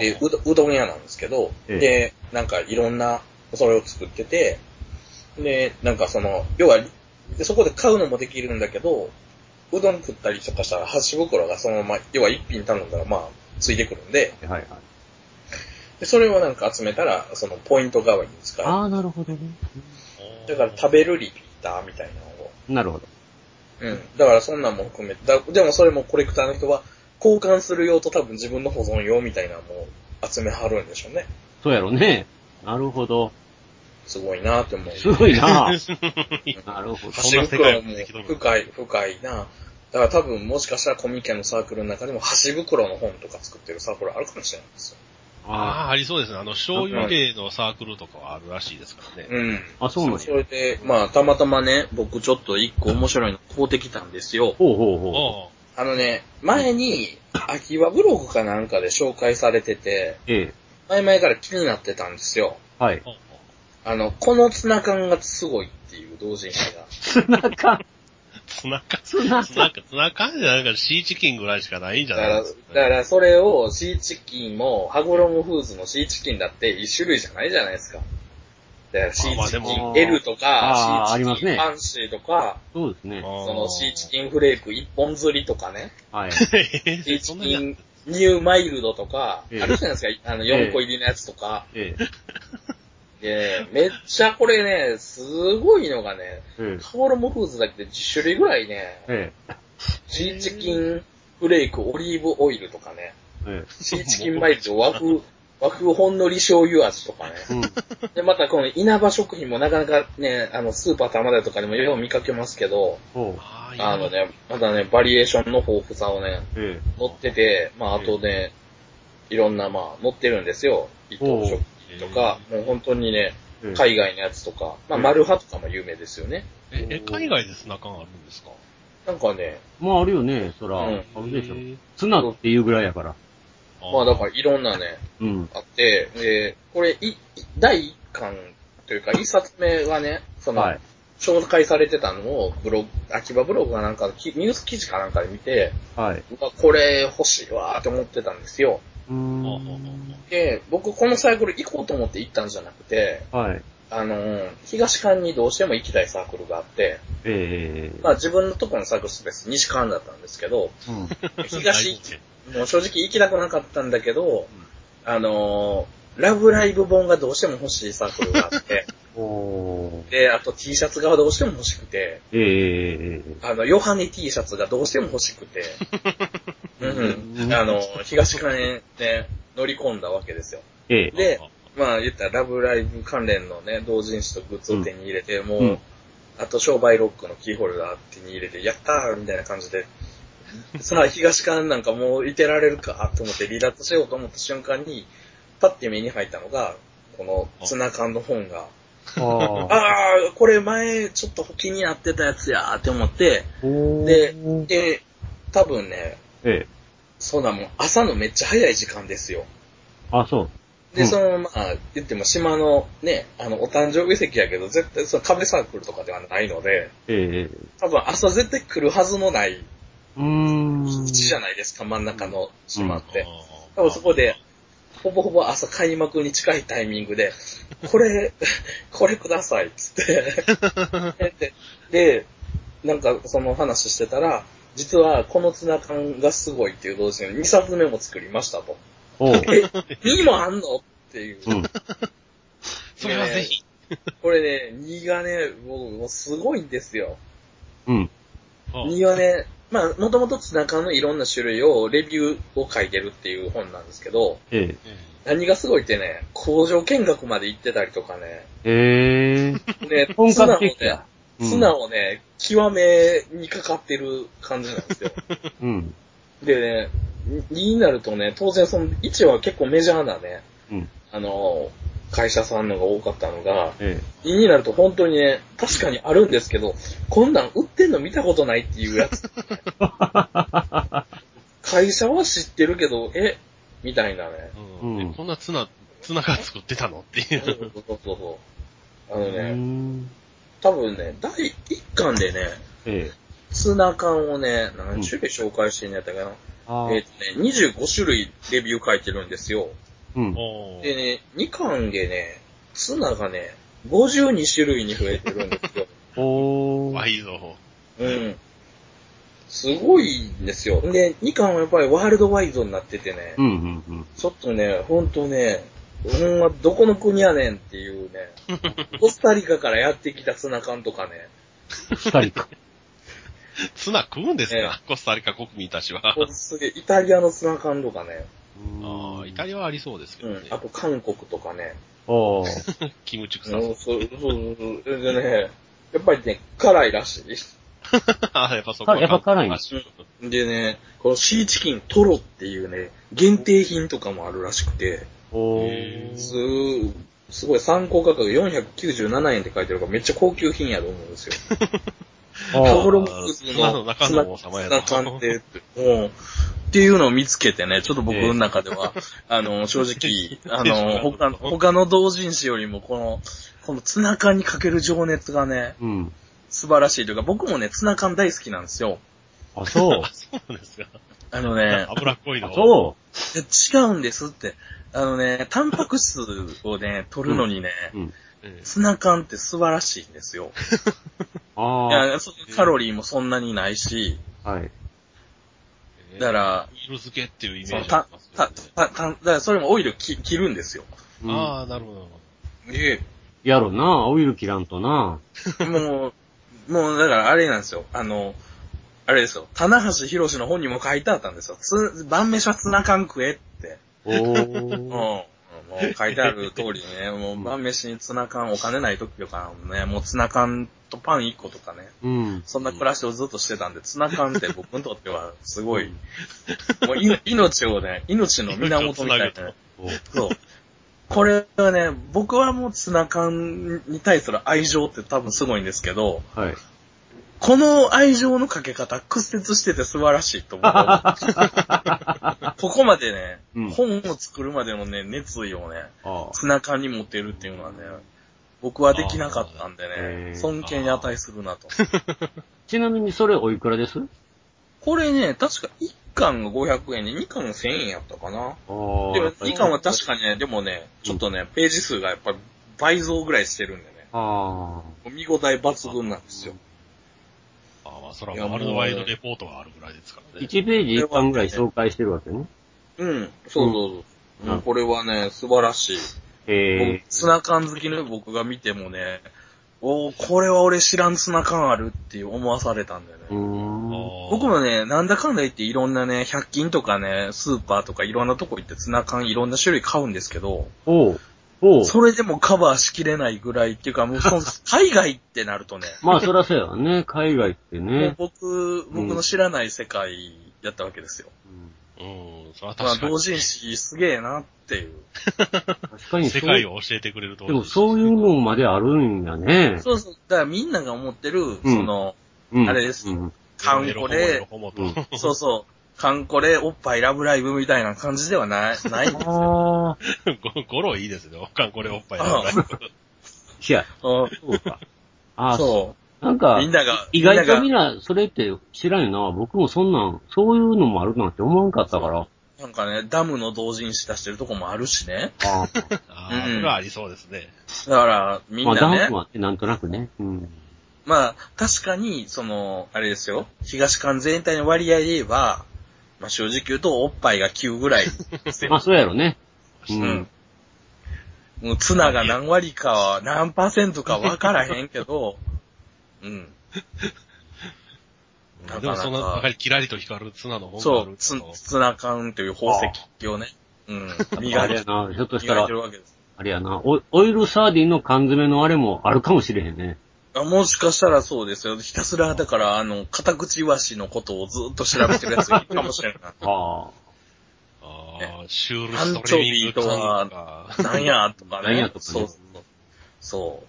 Speaker 3: で、うどうどん屋なんですけど、
Speaker 2: ええ
Speaker 3: で、なんかいろんな、それを作ってて、で、なんかその、要は、でそこで買うのもできるんだけど、うどん食ったりとかしたら、箸袋がそのまま、要は一品頼んだら、まあ、ついてくるんで、
Speaker 2: はいはい。
Speaker 3: でそれをなんか集めたら、そのポイント代わりに使う。
Speaker 2: ああ、なるほどね。
Speaker 3: だから食べるリピーターみたいなのを。
Speaker 2: なるほど。
Speaker 3: うん。だからそんなんも含めて、だでもそれもコレクターの人は、交換する用と多分自分の保存用みたいなのも集めはるんでしょうね。
Speaker 2: そうやろね。なるほど。
Speaker 3: すごいなって思う。
Speaker 2: すごいな なるほど。
Speaker 3: 箸
Speaker 1: そんな世
Speaker 3: も深い、深いな。だから多分もしかしたらコミケのサークルの中でも箸袋の本とか作ってるサークルあるかもしれないですよ。
Speaker 1: ああ、ありそうですね。あの、醤油入れのサークルとかはあるらしいですからね。
Speaker 3: うん。
Speaker 2: あそうなんや
Speaker 3: それで、まあ、たまたまね、僕ちょっと一個面白いの買うてきたんですよ。
Speaker 2: ほうほうほ
Speaker 1: あ
Speaker 3: あのね、前に、秋葉ブログかなんかで紹介されてて、
Speaker 2: う。え
Speaker 3: 前々から気になってたんですよ。
Speaker 2: え。はい。
Speaker 1: あ。
Speaker 3: あの、このツナ缶がすごいっていう同人誌が。
Speaker 2: ツナ缶。
Speaker 1: ツナ缶、
Speaker 2: ツナ
Speaker 1: 缶、ツナ缶？じゃなんかシーチキンぐらいしかないんじ
Speaker 3: だから、
Speaker 1: ゃない？ですか、
Speaker 3: だからそれをシーチキンも、ハゴロムフーズのシーチキンだって一種類じゃないじゃないですか。シーチキン L と
Speaker 2: あ
Speaker 3: か、シーチキンファンシーとか、
Speaker 2: そうですね。
Speaker 3: そのシーチキンフレーク一本釣りとかね、
Speaker 2: はい。
Speaker 3: シーチキンニューマイルドとか、
Speaker 2: ええ
Speaker 3: あるじゃないですか、あの4個入りのやつとか。
Speaker 2: え
Speaker 3: で、めっちゃこれね、すごいのがね、
Speaker 2: え。え
Speaker 3: ハゴロムフーズだけで10種類ぐらいね、
Speaker 2: え。え
Speaker 3: シーチキンフレークオリーブオイルとかね、
Speaker 2: え。え
Speaker 3: シーチキンマイルド和風、和風ほんのり醤油味とかね。
Speaker 2: え。うん。
Speaker 3: で、またこの稲葉食品もなかなかね、あの、スーパー玉田とかでもよく見かけますけど。
Speaker 1: あ
Speaker 3: のね、またね、バリエーションの豊富さをね、
Speaker 2: え
Speaker 3: 載ってて、まあ、あとね、いろんな、まあ、載ってるんですよ。伊藤食品とか、もう本当にね、
Speaker 2: え。
Speaker 3: 海外のやつとか、まあ、
Speaker 2: うん
Speaker 3: マルハとかも有名ですよね。
Speaker 1: え、え、海外でツナ缶あるんですか？
Speaker 3: なんかね、
Speaker 2: まああるよね、そら。
Speaker 3: うん
Speaker 2: あるでしょ。ツナっていうぐらいやから。
Speaker 3: まあだからいろんなね、
Speaker 2: うん。
Speaker 3: あって、で、これ、い、第1巻というか、1冊目はね、その、
Speaker 2: はい。
Speaker 3: 紹介されてたのを、ブログ、秋葉ブログかなんか、きニュース記事かなんかで見て、
Speaker 2: はい。
Speaker 3: うわこれ欲しいわーって思ってたんですよ。
Speaker 2: うーん。
Speaker 3: で、僕このサークル行こうと思って行ったんじゃなくて、
Speaker 2: はい。
Speaker 3: あのー、東館にどうしても行きたいサークルがあって、
Speaker 2: ええ。
Speaker 3: まあ自分のところのサークルスペース西館だったんですけど、
Speaker 2: うん。
Speaker 3: 東、もう正直行きたくなかったんだけど、あのー、ラブライブ本がどうしても欲しいサークルがあって。で、あと T シャツがどうしても欲しくて、
Speaker 2: ええ。
Speaker 3: あの、ヨハネ T シャツがどうしても欲しくて、うんうん。あの、東館へね、乗り込んだわけですよ。
Speaker 2: ええ。
Speaker 3: で、まあ言ったらラブライブ関連のね、同人誌とグッズを手に入れて、もう、
Speaker 2: うん
Speaker 3: あと商売ロックのキーホルダー手に入れて、やったーみたいな感じで、さあ東館なんかもういてられるかと思って離脱しようと思った瞬間に、パッて目に入ったのが、このツナ缶の本が、
Speaker 2: あ
Speaker 3: あこれ前ちょっと気になってたやつやーって思って、で、で、多分ね、
Speaker 2: ええ。
Speaker 3: そうだもん、朝のめっちゃ早い時間ですよ。
Speaker 2: あ、そう。
Speaker 3: で、
Speaker 2: うん
Speaker 3: その、まあ、言っても島のね、あの、お誕生日席やけど、絶対その壁サークルとかではないので、
Speaker 2: ええ。
Speaker 3: 多分朝絶対来るはずのないう
Speaker 2: ーん。
Speaker 3: 基地じゃないですか、真ん中の島って。多分そこで、ほぼほぼ朝開幕に近いタイミングで、これ、これください、つって。で、でなんかその話してたら、実はこのツナ缶がすごいっていう同時に2冊目も作りましたと。え、2もあんの？っていう。
Speaker 2: うん。
Speaker 1: それはぜひ。
Speaker 3: これね、2がね、もうもうすごいんですよ。
Speaker 2: うん。
Speaker 1: あ
Speaker 3: 2はね、まあ、もともとツナ缶のいろんな種類を、レビューを書いてるっていう本なんですけど、
Speaker 2: ええ。
Speaker 3: 何がすごいってね、工場見学まで行ってたりとかね、
Speaker 2: ええ。
Speaker 3: ね、
Speaker 2: 本
Speaker 3: ツナをね
Speaker 2: 格的や、。うん
Speaker 3: ツナをね、極めにかかってる感じなんですよ。
Speaker 2: うん。
Speaker 3: でね、2になるとね、当然その、1は結構メジャーなね、
Speaker 2: うん。
Speaker 3: あの、会社さんのが多かったのが、
Speaker 2: え
Speaker 3: 2になると本当にね、確かにあるんですけど、こんなん売ってんの見たことないっていうやつ。会社は知ってるけど、えみたいなね。
Speaker 1: うん
Speaker 2: うん
Speaker 1: えこんなツナ、ツナが作ってたの？ってい
Speaker 3: そう
Speaker 1: う。
Speaker 3: そうそうそう。あのね、
Speaker 2: ん。
Speaker 3: 多分ね、第1巻でね、
Speaker 2: ええ。
Speaker 3: ツナ缶をね、何種類紹介してんやったかな。
Speaker 2: あ
Speaker 3: えっ、とね、25種類レビュー書いてるんですよ。
Speaker 2: うん。
Speaker 3: でね、2巻でね、ツナがね、52種類に増えてるんですよ。
Speaker 2: おー。
Speaker 1: ワイゾ
Speaker 3: うん。すごいんですよ。で、2巻はやっぱりワールドワイドになっててね、
Speaker 2: うん、うん、うん。
Speaker 3: ちょっとね、ほんとね、ほんまどこの国やねんっていうね、コスタリカからやってきたツナ缶とかね、
Speaker 2: 二人か。
Speaker 1: ツナ食うんですか、
Speaker 3: え
Speaker 1: コスタリカ国民たちは。
Speaker 3: すげえ、イタリアのツナ缶とかね、
Speaker 1: ああ、イタリアはありそうですけどね。
Speaker 3: うん、あと韓国とかね、
Speaker 2: おー。
Speaker 1: キムチ臭
Speaker 3: うん
Speaker 1: そう。
Speaker 3: そうそうそうでね、やっぱりね、辛いらしい。
Speaker 1: あやっぱそこは
Speaker 2: やっぱ辛いんだ
Speaker 3: でね、このシーチキントロっていうね、限定品とかもあるらしくて、
Speaker 2: お。
Speaker 3: す、すごい参考価格497円って書いてるからめっちゃ高級品やと思うんですよ。
Speaker 2: あ
Speaker 3: ト
Speaker 2: ー
Speaker 3: ムロックス
Speaker 1: 砂の
Speaker 3: の
Speaker 1: 中の王様やな
Speaker 3: 砂鑑定って、うん。っていうのを見つけてね、ちょっと僕の中では、あの、正直、あの、他の、他の同人誌よりも、この、このツナ缶にかける情熱がね、
Speaker 2: うん。
Speaker 3: 素晴らしいというか、僕もね、ツナ缶大好きなんですよ。
Speaker 2: あ、そう
Speaker 1: あ。そうなんですか。
Speaker 3: あのね、
Speaker 1: 脂っこいの。
Speaker 2: あそ
Speaker 3: いや違うんですって。あのね、タンパク質をね、取るのにね、
Speaker 2: う。うん。
Speaker 1: ええ
Speaker 3: ツナ缶って素晴らしいんですよ。
Speaker 2: あ
Speaker 3: いや、そカロリーもそんなにないし、
Speaker 2: あ。はい。
Speaker 1: ええ
Speaker 3: だから、
Speaker 1: オイル漬けっていうイメ
Speaker 3: その
Speaker 1: ージあ
Speaker 3: た
Speaker 1: りますよね、
Speaker 3: た、た、た、だからそれもオイルき切るんですよ。
Speaker 2: うん
Speaker 1: ああ、なるほど。
Speaker 3: え
Speaker 2: やろな、オイル切らんとな。
Speaker 3: え。もう、もうだからあれなんですよ。あの、あれですよ。棚橋博士の本にも書いてあったんですよ。つ、晩飯はツナ缶食えって。
Speaker 2: お
Speaker 3: うん。
Speaker 2: ー。
Speaker 3: もう書いてある通りにね、もう晩飯にツナ缶、お金ない時とかね、もうツナ缶とパン1個とかね、
Speaker 2: うん。
Speaker 3: そんな暮らしをずっとしてたんで、ツナ缶って僕にとってはすごい、もうい命をね、命の源みたいなそう。これはね、僕はもうツナ缶に対する愛情って多分すごいんですけど、
Speaker 2: はい。
Speaker 3: この愛情のかけ方、屈折してて素晴らしいと思う。ここまでね、
Speaker 2: うん
Speaker 3: 本を作るまでのね、熱意をね。ツナ缶に持てるっていうのはね、僕はできなかったんでね、尊敬に値するなと。
Speaker 2: ちなみにそれおいくらです？
Speaker 3: これね、確か1巻が500円で2巻が1000円やったかな。でも2巻は確かにね、でもね、ちょっとね、ページ数がやっぱり倍増ぐらいしてるんでね、見応え抜群なんですよ。
Speaker 1: ああ、まあ、それはワールドワイドレポートがあるぐらいですから
Speaker 2: あ。
Speaker 1: ね。
Speaker 2: 1ページ1巻ぐらい紹介してるわけね。
Speaker 3: うん、そうそうそう。
Speaker 2: うん
Speaker 3: これはね、素晴らしい。
Speaker 2: へ
Speaker 3: 僕ツナ缶好きの僕が見てもね、おーこれは俺知らんツナ缶あるって思わされたんだよね。僕もね、なんだかんだ言っていろんなね、100均とかね、スーパーとかいろんなとこ行ってツナ缶いろんな種類買うんですけど。それでもカバーしきれないぐらいっていうか、もうその 海外ってなるとね、
Speaker 2: まあそらそうやわね。海外ってね。
Speaker 3: 僕、僕の知らない世界やったわけですよ。
Speaker 1: うん、それは
Speaker 3: まあ、
Speaker 1: 確かに。
Speaker 3: 同人誌すげえなっていう。
Speaker 2: 確かにそう。
Speaker 1: 世界を教えてくれると
Speaker 2: でもそういうのまであるんやね。
Speaker 3: そうそう。だからみんなが思ってる、
Speaker 2: ん
Speaker 3: その、
Speaker 2: うん
Speaker 3: あれです
Speaker 2: うん。
Speaker 3: カンコレ、
Speaker 1: ホモと。
Speaker 2: うん
Speaker 3: そうそう、カンコレ、おっぱいラブライブみたいな感じではない、ないんですよ。
Speaker 2: ああ。
Speaker 1: ご ゴロいいですね。おかんこれおっぱいだ
Speaker 3: あ
Speaker 1: から。
Speaker 2: いや、
Speaker 3: うん
Speaker 2: そうか。ああ、
Speaker 3: そ
Speaker 2: なんか
Speaker 3: う。みん、なが、
Speaker 2: 意外とみ
Speaker 3: みん
Speaker 2: んな、それって知らんよな。僕もそんなん、そういうのもあるなんて思わんかったから。
Speaker 3: ななんかね、ダムの同人誌出してるとこもあるしね。
Speaker 2: あ
Speaker 1: ああ、
Speaker 3: うん
Speaker 1: それはありそうですね。
Speaker 3: だから、み
Speaker 2: あ。まあ、ダ
Speaker 3: んなね
Speaker 2: ン、はなんとなくね。うん。
Speaker 3: まあ、確かに、その、あれですよ、東館全体の割合で言えば、まあ正直言うと、おっぱいが9ぐらい。
Speaker 2: まあ、そうやろね。う
Speaker 3: うんん。もうツナが何割かは、何パーセントか分からへんけど、うん。なかなか
Speaker 1: でもその、やはりキラリと光るツナの方がある、
Speaker 3: そうツナ缶という宝石をね、うん、
Speaker 2: あ
Speaker 3: 磨いて、
Speaker 2: れやな、ひょっとしたら。あれやな、オオイルサーディンの缶詰のあれもあるかもしれへんね。
Speaker 3: あもしかしたらそうですよ。ひたすら、だから、あの、片口イワシのことをずっと調べてるやついるかもしれない。
Speaker 2: あ
Speaker 1: ああ、シュールストリーミ
Speaker 3: は。なんやとかね。
Speaker 2: なんやとかね
Speaker 3: そうそう。そ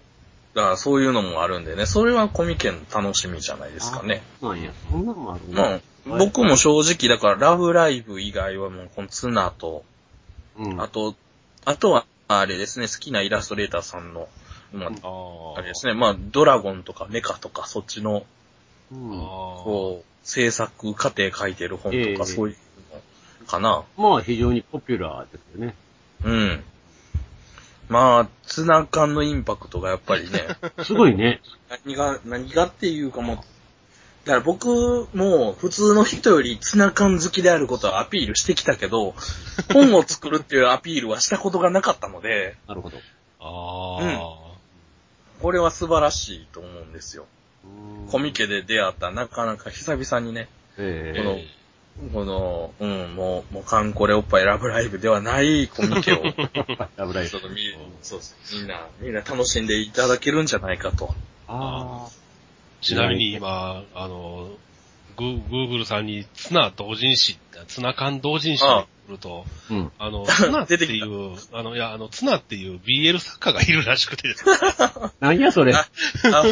Speaker 3: う。だからそういうのもあるんでね、それはコミケの楽しみじゃないですかね。
Speaker 2: あ。なんや、そんなのもある
Speaker 3: ま
Speaker 2: ね。
Speaker 3: あ、僕も正直、だから、ラブライブ以外はもう、このツナと、
Speaker 2: うん。
Speaker 3: あと、あとは、あれですね、好きなイラストレーターさんの、ま
Speaker 1: あ、
Speaker 3: あれですね、まあ、ドラゴンとかメカとか、そっちの、
Speaker 2: うん
Speaker 3: こう、制作過程書いてる本とか、
Speaker 2: ええ
Speaker 3: そういうのかな。
Speaker 2: まあ、非常にポピュラーですよね。
Speaker 3: うん。まあ、ツナ缶のインパクトがやっぱりね、
Speaker 2: すごいね。
Speaker 3: 何が、何がっていうかもう、だから僕も普通の人よりツナ缶好きであることはアピールしてきたけど、本を作るっていうアピールはしたことがなかったので、
Speaker 2: なるほど。
Speaker 1: ああ。
Speaker 3: これは素晴らしいと思うんですよ。
Speaker 2: うん
Speaker 3: コミケで出会ったなかなか久々にね、
Speaker 2: ええ
Speaker 3: このこの、うん、もう、もう、カンコレおっぱいラブライブではないコミケを、
Speaker 2: ラブライブ。
Speaker 3: ちょっとみ、そうです。みんな、みんな楽しんでいただけるんじゃないかと。
Speaker 2: あ
Speaker 1: ちなみに今、あの、グーグルさんにツナ同人誌、ツナ缶同人誌
Speaker 3: あ
Speaker 1: くると、
Speaker 2: うん。
Speaker 1: あの、ツナっていう、あの、いや、あの、ツナっていう BL 作家がいるらしくてですね、
Speaker 2: なんやそれ。
Speaker 3: あ、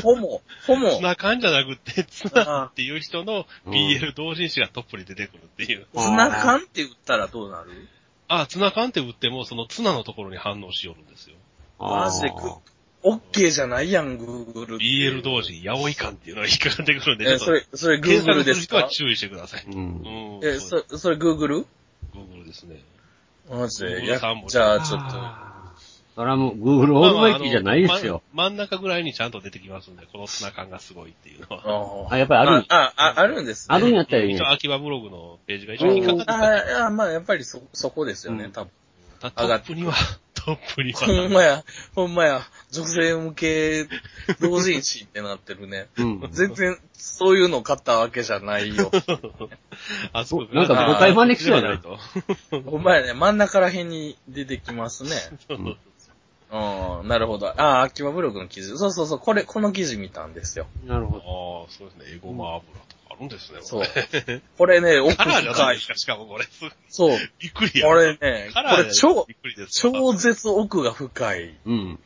Speaker 3: ホモ、ホモ
Speaker 1: ツ。ナ缶じゃなくて、ツナっていう人の BL 同人誌がトップに出てくるっていう。
Speaker 3: ツナ缶って言ったらどうなる？
Speaker 1: あ、ツナ缶って打っても、そのツナのところに反応しよるんですよ。
Speaker 3: マジでくオッケーじゃないやん、グーグル。
Speaker 1: BL 同人、ヤオイ缶っていうのが引っかかってくるんで、ちょ
Speaker 3: え、
Speaker 1: っと
Speaker 3: それ、それグー
Speaker 1: 検
Speaker 3: グルですか
Speaker 1: 索する人は注意してください。
Speaker 2: う。
Speaker 1: うんん。
Speaker 3: え、
Speaker 1: そう
Speaker 3: そ、それグーグル
Speaker 1: Google ですね。
Speaker 3: マジで。やじゃあ、ちょっと。
Speaker 2: それはもう、Google オールマイティじゃないですよ。
Speaker 1: まあまあ真ん中ぐらいにちゃんと出てきますんで、このツナ缶がすごいっていうのは。
Speaker 3: あ
Speaker 2: あ、やっぱりある。
Speaker 3: あ、あ、あるんですね。
Speaker 2: あるんやったらいいね
Speaker 1: 一応、。秋葉ブログのページが一応引っかかってた
Speaker 3: あ、いや、まあ、やっぱりそ、そこですよね、
Speaker 2: うん
Speaker 3: 多分。
Speaker 1: たトップには、トップには。
Speaker 3: ほんまや、ほんまや、女性向け同人誌ってなってるね。
Speaker 2: うん。
Speaker 3: 全然、そういうの買ったわけじゃないよ。
Speaker 1: あそこ
Speaker 2: なんか
Speaker 3: 誤解
Speaker 2: 招きそうやな
Speaker 1: ないと。
Speaker 3: ほんまやね、真ん中ら辺に出てきますね。
Speaker 2: ん
Speaker 3: うん、なるほど。あ、秋葉ブログの記事。そうそうそう、これ、この記事見たんですよ。
Speaker 2: なるほど。
Speaker 1: ああ、そうですね。エゴマ油とかあるんですね。
Speaker 3: そう
Speaker 1: これ。
Speaker 3: ね、奥
Speaker 1: カラーじゃな
Speaker 3: 深い
Speaker 1: いです。か、しかもこれ。す
Speaker 3: そう。
Speaker 1: びっくりや。
Speaker 3: これね、これ超。超絶奥が深い。
Speaker 2: うん。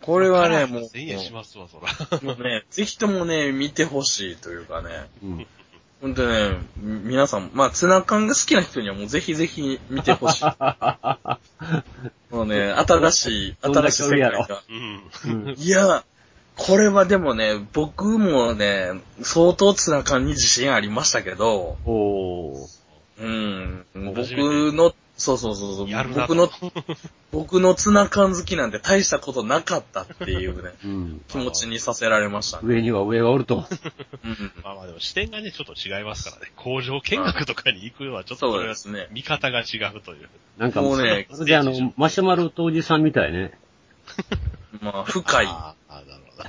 Speaker 3: これはね、もう、
Speaker 1: 1000円しますわ、そら。
Speaker 3: もうね、ぜひともね、見てほしいというかね。
Speaker 2: うん。
Speaker 3: ほんとね、み皆さん、まあ、ツナ缶が好きな人にはもうぜひぜひ見てほしい。もうね、新しい、新しい世界が。
Speaker 1: うん。
Speaker 2: うん
Speaker 3: いや、これはでもね、僕もね、相当ツナ缶に自信ありましたけど、
Speaker 2: おー。
Speaker 3: うん、僕の、そうそうそうそう僕の、僕のツナ缶好きなんて大したことなかったっていうね、
Speaker 2: うん。
Speaker 3: 気持ちにさせられましたね。
Speaker 2: 上には上がおると。
Speaker 3: うん、
Speaker 1: まあまあでも視点がね、ちょっと違いますからね。工場見学とかに行くのはちょっと
Speaker 3: そ
Speaker 1: これは
Speaker 3: うですね。
Speaker 1: 見方が違うという。
Speaker 2: なんか
Speaker 3: もうね
Speaker 2: それであの、マシュマロ当時さんみたいね。
Speaker 3: まあ、深い。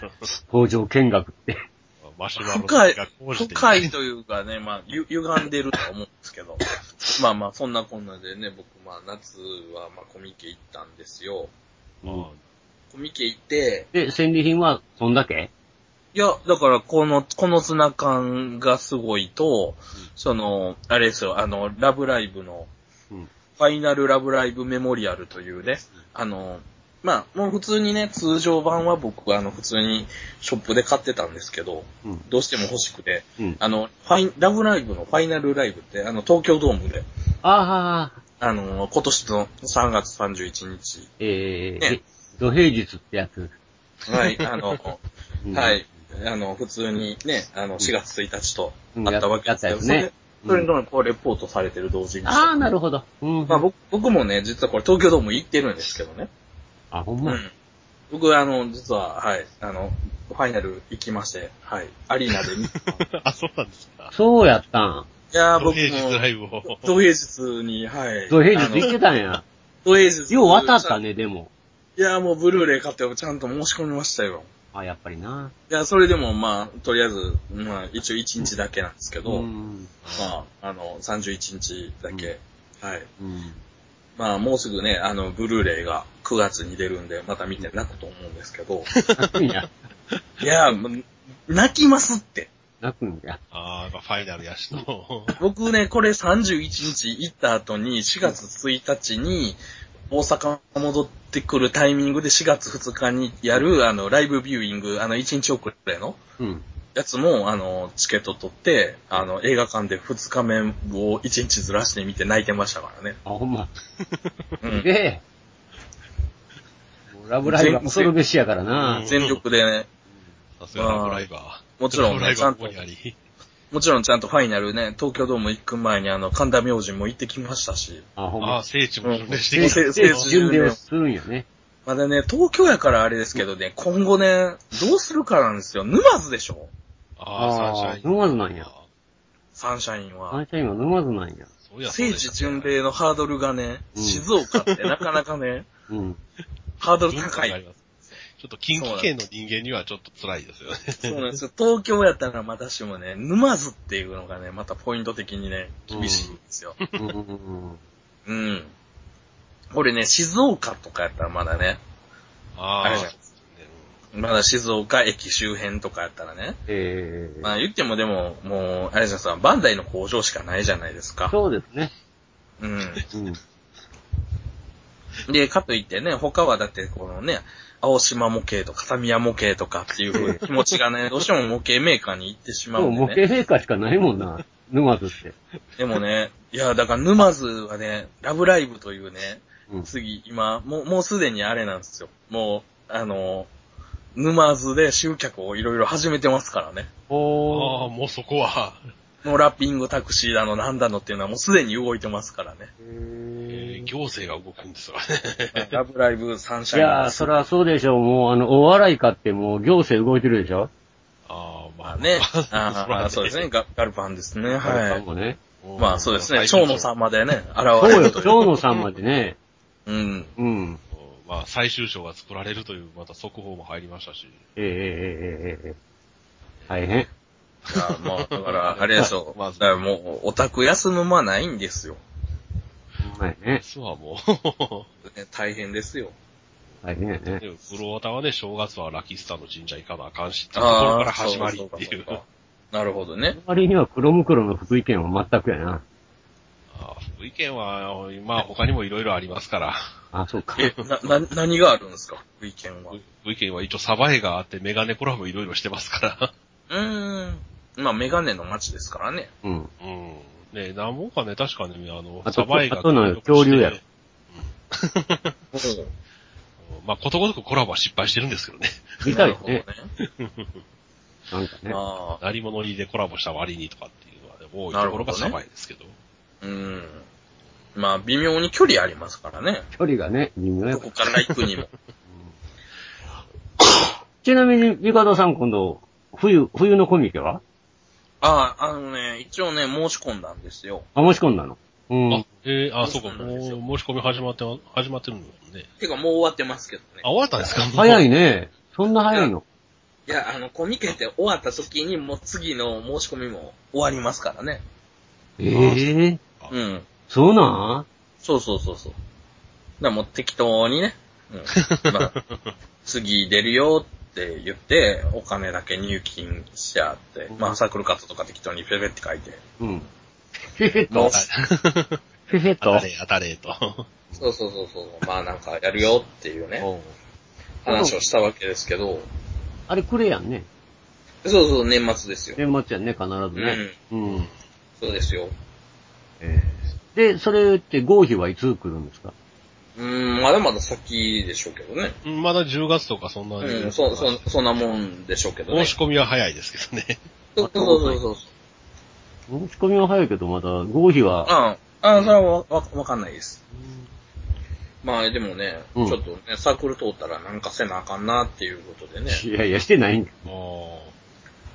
Speaker 2: 工場見学って。
Speaker 1: ど。マシュマロ
Speaker 3: 深い深いというかね、まあ、ゆ、歪んでるとは思うんですけど。まあまあ、そんなこんなでね、僕、まあ、夏は、まあ、コミケ行ったんですよ。
Speaker 1: あ
Speaker 2: うん
Speaker 3: コミケ行って、
Speaker 2: で、戦利品はそんだけ？
Speaker 3: いや、だから、この、このツナ缶がすごいと、その、あれですよ、あの、ラブライブの、
Speaker 2: うん
Speaker 3: ファイナルラブライブメモリアルというね、あの、まあ、もう普通にね、通常版は僕、あの、普通にショップで買ってたんですけど、
Speaker 2: うん。
Speaker 3: どうしても欲しくて、
Speaker 2: うん。
Speaker 3: あの、ファイン、ラブライブのファイナルライブって、あの、東京ドームで、
Speaker 2: ああ、
Speaker 3: あの、今年の3月31日、
Speaker 2: えー、
Speaker 3: ね
Speaker 2: え、土平日ってやつ。
Speaker 3: はい、あの、
Speaker 2: うん
Speaker 3: はい。あの、普通にね、あの、4月1日と
Speaker 2: うん
Speaker 3: あったわけですけど、
Speaker 2: やったやつね
Speaker 3: それ、それのこう、レポートされてる同時に。
Speaker 2: ああ、なるほど。うん。
Speaker 3: まあ僕、僕もね、実はこれ東京ドーム行ってるんですけどね。
Speaker 2: あ、ほんま。
Speaker 3: うん。僕、あの、実は、はい、あの、ファイナル行きまして、はい、アリーナで。
Speaker 1: あ、そうなんですか。
Speaker 2: そうやったん。
Speaker 3: いやー、僕
Speaker 1: 土平日ラ
Speaker 3: も、
Speaker 1: イブを。
Speaker 3: 土平日に、はい。
Speaker 2: 土平日行っ
Speaker 3: あ
Speaker 2: てたんや。
Speaker 3: の土平日。
Speaker 2: よう渡ったね、でも。
Speaker 3: いやー、もうブルーレイ買ってちゃんと申し込みましたよ。
Speaker 2: あ、やっぱりな。
Speaker 3: いや、それでもまあ、とりあえず、まあ、一応1日だけなんですけど、
Speaker 2: うん。
Speaker 3: まあ、あの、31日だけ、はい。
Speaker 2: うん。
Speaker 3: まあ、もうすぐね、あの、ブルーレイが9月に出るんで、また見て泣くと思うんですけど、
Speaker 2: 泣くんや。
Speaker 3: いや、泣きますって。
Speaker 2: 泣くんや。
Speaker 1: ああ、やっぱファイナルやしと。
Speaker 3: 僕ね、これ31日行った後に、4月1日に、大阪戻ってくるタイミングで4月2日にやる、あの、ライブビューイング、あの、1日遅れの
Speaker 2: うん。
Speaker 3: やつも、あの、チケット取って、あの、映画館で2日目を1日ずらして見て泣いてましたからね。
Speaker 2: あ、ほんま。
Speaker 3: うん。
Speaker 2: で、えもうラブライブは恐るべしやからな。
Speaker 3: 全力でね、
Speaker 1: さすがラブライバー。
Speaker 3: もちろんね
Speaker 1: ラブライバーここにあり。
Speaker 3: もちろんちゃんとファイナルね、東京ドーム行く前にあの、神田明神も行ってきましたし、
Speaker 2: あ、ほん
Speaker 1: ああ、
Speaker 2: ま。
Speaker 1: 聖地も巡礼して
Speaker 3: うん
Speaker 1: きた。
Speaker 2: 聖
Speaker 3: 聖地
Speaker 2: 地巡礼をするんやね。
Speaker 3: まだね、東京やからあれですけどね、今後ね、どうするかなんですよ。沼津でしょ？
Speaker 1: ああ、サンシャイン。
Speaker 2: 沼津なんや。
Speaker 3: サンシャインは。
Speaker 2: サンシャインは沼津なんや。
Speaker 1: そういや
Speaker 3: 聖地巡。礼のハードルがね、
Speaker 2: うん
Speaker 3: 静岡ってなかなかね、
Speaker 2: うん。
Speaker 3: ハード
Speaker 1: そう
Speaker 3: ル高い。
Speaker 1: ちょっと近畿圏の人間にはちょっと辛いですよね。
Speaker 3: そうなんですよ。東京やったらまだしもね、沼津っていうのがね、またポイント的にね、厳しいんですよ。
Speaker 2: うんうんうん
Speaker 3: うん。これね、静岡とかやったらまだね、
Speaker 1: あ
Speaker 3: あれじゃんまだ静岡駅周辺とかやったらね、
Speaker 2: ええ
Speaker 3: まあ言ってもでも、もう、あれじゃんさ、バンダイの工場しかないじゃないですか。
Speaker 2: そうですね。
Speaker 3: うん。
Speaker 2: うん。
Speaker 3: で、かといってね、他はだってこのね、青島模型とか片宮模型とかっていう風に 気持ちがね、どうしても模型メーカーに行ってしま
Speaker 2: もう
Speaker 3: んでね。
Speaker 2: 型メーカーしかないもんな。沼津って。
Speaker 3: でもね、いや、だから沼津はね、ラブライブというね、
Speaker 2: うん。
Speaker 3: 次、今、もう、もうすでにあれなんですよ。もう、あの、沼津で集客をいろいろ始めてますからね。
Speaker 1: あ
Speaker 2: お
Speaker 1: あ、もうそこは、
Speaker 3: もうラッピングタクシーだのなんだのっていうのはもうすでに動いてますからね。
Speaker 1: えー行政が動くんですわね。
Speaker 3: ラブライブサンシャイン。
Speaker 2: いやー、そりゃそうでしょう。もう、あの、大洗買ってもう行政動いてるでしょ
Speaker 1: ああ、まあ
Speaker 3: ま あね。ああ、そうですね。。ガガルパンですね。はい。
Speaker 2: かもね。
Speaker 3: まあそうですね。
Speaker 1: 最
Speaker 3: 蝶野さんまでね、現
Speaker 2: そうよ、
Speaker 3: れるという。
Speaker 2: 蝶野さんまでね。
Speaker 3: うん。
Speaker 2: うん。
Speaker 1: まあ、最終章が作られるという、また速報も入りましたし。
Speaker 2: ええええええええ大変。
Speaker 3: いや、まあ、だから、あれでしょ。
Speaker 1: まず
Speaker 3: だからもう、オタク休む間ないんですよ。
Speaker 2: ほんまやね。
Speaker 1: 実はも
Speaker 3: ね大変ですよ。
Speaker 2: 大変ね。
Speaker 1: でもプロオタはね、正月はラキスタの神社行かなあかんし、っていうところから始まりっていう。
Speaker 3: なるほどね。
Speaker 2: 割には黒ムクロの福井県は全くやな。
Speaker 1: ああ福井県は、まあ他にもいろいろありますから。
Speaker 2: あ、そうか。
Speaker 3: え、な、な、何があるんですか？福井県は。
Speaker 1: 福井県は一応サバエがあってメガネコラボいろいろしてますから。
Speaker 3: うーん。まあ、メガネの街ですからね。
Speaker 2: うん。
Speaker 1: うん。ね何本かね、確かね、あの、
Speaker 2: あと
Speaker 1: サバエが
Speaker 2: あとの恐竜やろ
Speaker 1: うん まあ、ことごとくコラボは失敗してるんですけどね。
Speaker 2: みたい
Speaker 3: なるほどね
Speaker 2: ね。なんかね。
Speaker 3: ああ。
Speaker 1: 何者にでコラボした割にとかっていうのはね、多いところがサバエですけど。
Speaker 3: うん。まあ、微妙に距離ありますからね。
Speaker 2: 距離がね、微妙や
Speaker 3: どこから行くにも。
Speaker 2: ちなみに、ミカドさん今度、冬、冬のコミケは？
Speaker 3: ああ、あのね、一応ね、申し込んだんですよ。
Speaker 2: あ、申し込んだの？うん。
Speaker 1: あ、えー、あ、そうか、
Speaker 3: そうなんですよ
Speaker 1: もう申し込み始まって、始まってるんね。
Speaker 3: てか、もう終わってますけどね
Speaker 1: あ、。終わったんですか？
Speaker 2: 早いね。そんな早いの？
Speaker 3: いや、あの、コミケって終わった時に、もう次の申し込みも終わりますからね。
Speaker 2: ええ
Speaker 3: うん。
Speaker 2: そうなん？
Speaker 3: そうそうそうそう。だからもう適当にね、うん。まあ、次出るよって言って、お金だけ入金してあって、まあ、サークルカットとか適当にペペって書いて。
Speaker 2: うん。フェフェッと、フェフェッと
Speaker 1: 当た。れ、当たれと。
Speaker 3: そうそうそうそう。まあなんかやるよっていうね、話をしたわけですけど、
Speaker 2: あれくれやんね。
Speaker 3: そうそう、年末ですよ。
Speaker 2: 年末やんね、必ずね。うん。
Speaker 3: そうですよ。
Speaker 2: ええで、それって合否はいつ来るんですか？
Speaker 3: うーん、まだまだ先でしょうけどね。
Speaker 1: うんまだ10月とかそんなに。
Speaker 3: うん、そ、そ、そんなもんでしょうけどね。
Speaker 1: 申し込みは早いですけどね。
Speaker 3: そうそうそうそう。
Speaker 2: 申し込みは早いけど、まだ合否は、
Speaker 3: ああ、あそれはわ、わわかんないです。まあでもね、
Speaker 2: うん
Speaker 3: ちょっとね、サークル通ったらなんかせなあかんなっていうことでね。
Speaker 2: いやいや、してないんだ。
Speaker 1: お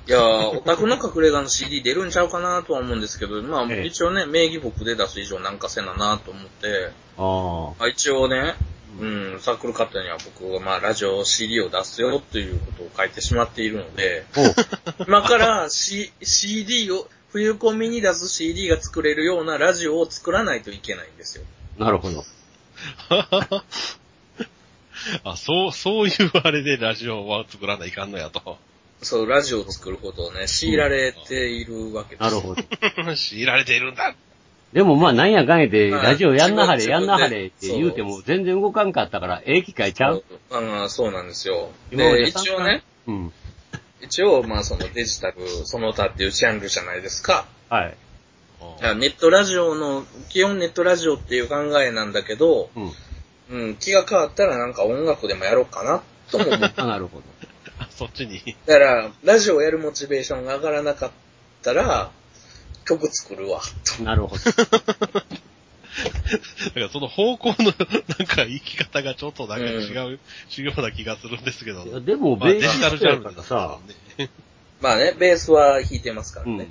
Speaker 3: いやー、オタクの隠れ家の CD 出るんちゃうかなとは思うんですけど、まあ
Speaker 2: ええ
Speaker 3: 一応ね、名義僕で出す以上なんかせななと思って、
Speaker 2: ああ。
Speaker 3: あ一応ね、うん、サークルカットには僕はまあラジオ CD を出すよということを書いてしまっているので、
Speaker 2: おう
Speaker 3: 今から C CD を、冬コミに出す CD が作れるようなラジオを作らないといけないんですよ。
Speaker 2: なるほど。
Speaker 1: あ、そう、そういうあれでラジオは作らないかんのやと。
Speaker 3: そう、ラジオを作ることをね、強いられているわけです。
Speaker 2: なるほど。
Speaker 1: 強いられているんだ。
Speaker 2: でもまあ、なんやかんやで、
Speaker 3: はい
Speaker 2: ラジオやんなはれ、
Speaker 3: 自分
Speaker 2: やんなはれって言うても全然動かんかったから、ええ機会ちゃう？
Speaker 3: あそうなんですよ。で、
Speaker 2: 今まで
Speaker 3: 一応ね、
Speaker 2: うん。
Speaker 3: 一応、まあそのデジタル、その他っていうジャンルじゃないですか。
Speaker 2: はい。
Speaker 3: いやネットラジオの、基本ネットラジオっていう考えなんだけど、
Speaker 2: うん。
Speaker 3: うん、気が変わったらなんか音楽でもやろうかな、とも思う。
Speaker 2: あ、なるほど。
Speaker 1: あそっちに。
Speaker 3: だから、ラジオやるモチベーションが上がらなかったら、曲作るわ、と。
Speaker 2: なるほど。
Speaker 1: だからその方向の、なんか生き方がちょっとなんか違う、違うような気がするんですけど。
Speaker 2: いやでも、
Speaker 1: まあ、
Speaker 2: ベー
Speaker 1: デジタル
Speaker 2: シス
Speaker 1: だ
Speaker 2: からさ、
Speaker 1: ね。
Speaker 3: まあね、ベースは弾いてますから
Speaker 2: うん。
Speaker 3: ね。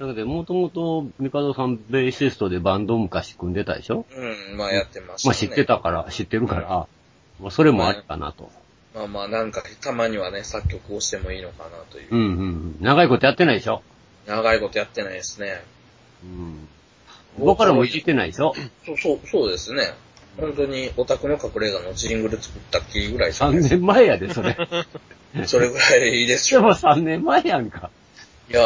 Speaker 2: だけど、もともと、ミカドさんベーシストでバンド昔組んでたでしょ？
Speaker 3: うん、まあやってました、ね。
Speaker 2: まあ知ってたから、知ってるから、まあそれもありかなと。
Speaker 3: まあまあなんか、たまにはね、作曲をしてもいいのかなという。
Speaker 2: うんうんうん。長いことやってないでしょ？
Speaker 3: 長いことやってないですね。
Speaker 2: うん。僕からもいじってないでしょ？
Speaker 3: そう、そう、そうですね。本当に、オタクの隠れ家のジングル作ったっきりぐらいじゃ
Speaker 2: ?3
Speaker 3: ないです
Speaker 2: 年前やで、それ。
Speaker 3: か。それぐらいでし
Speaker 2: でも
Speaker 3: ょう。
Speaker 2: 3年前やんか。
Speaker 3: いや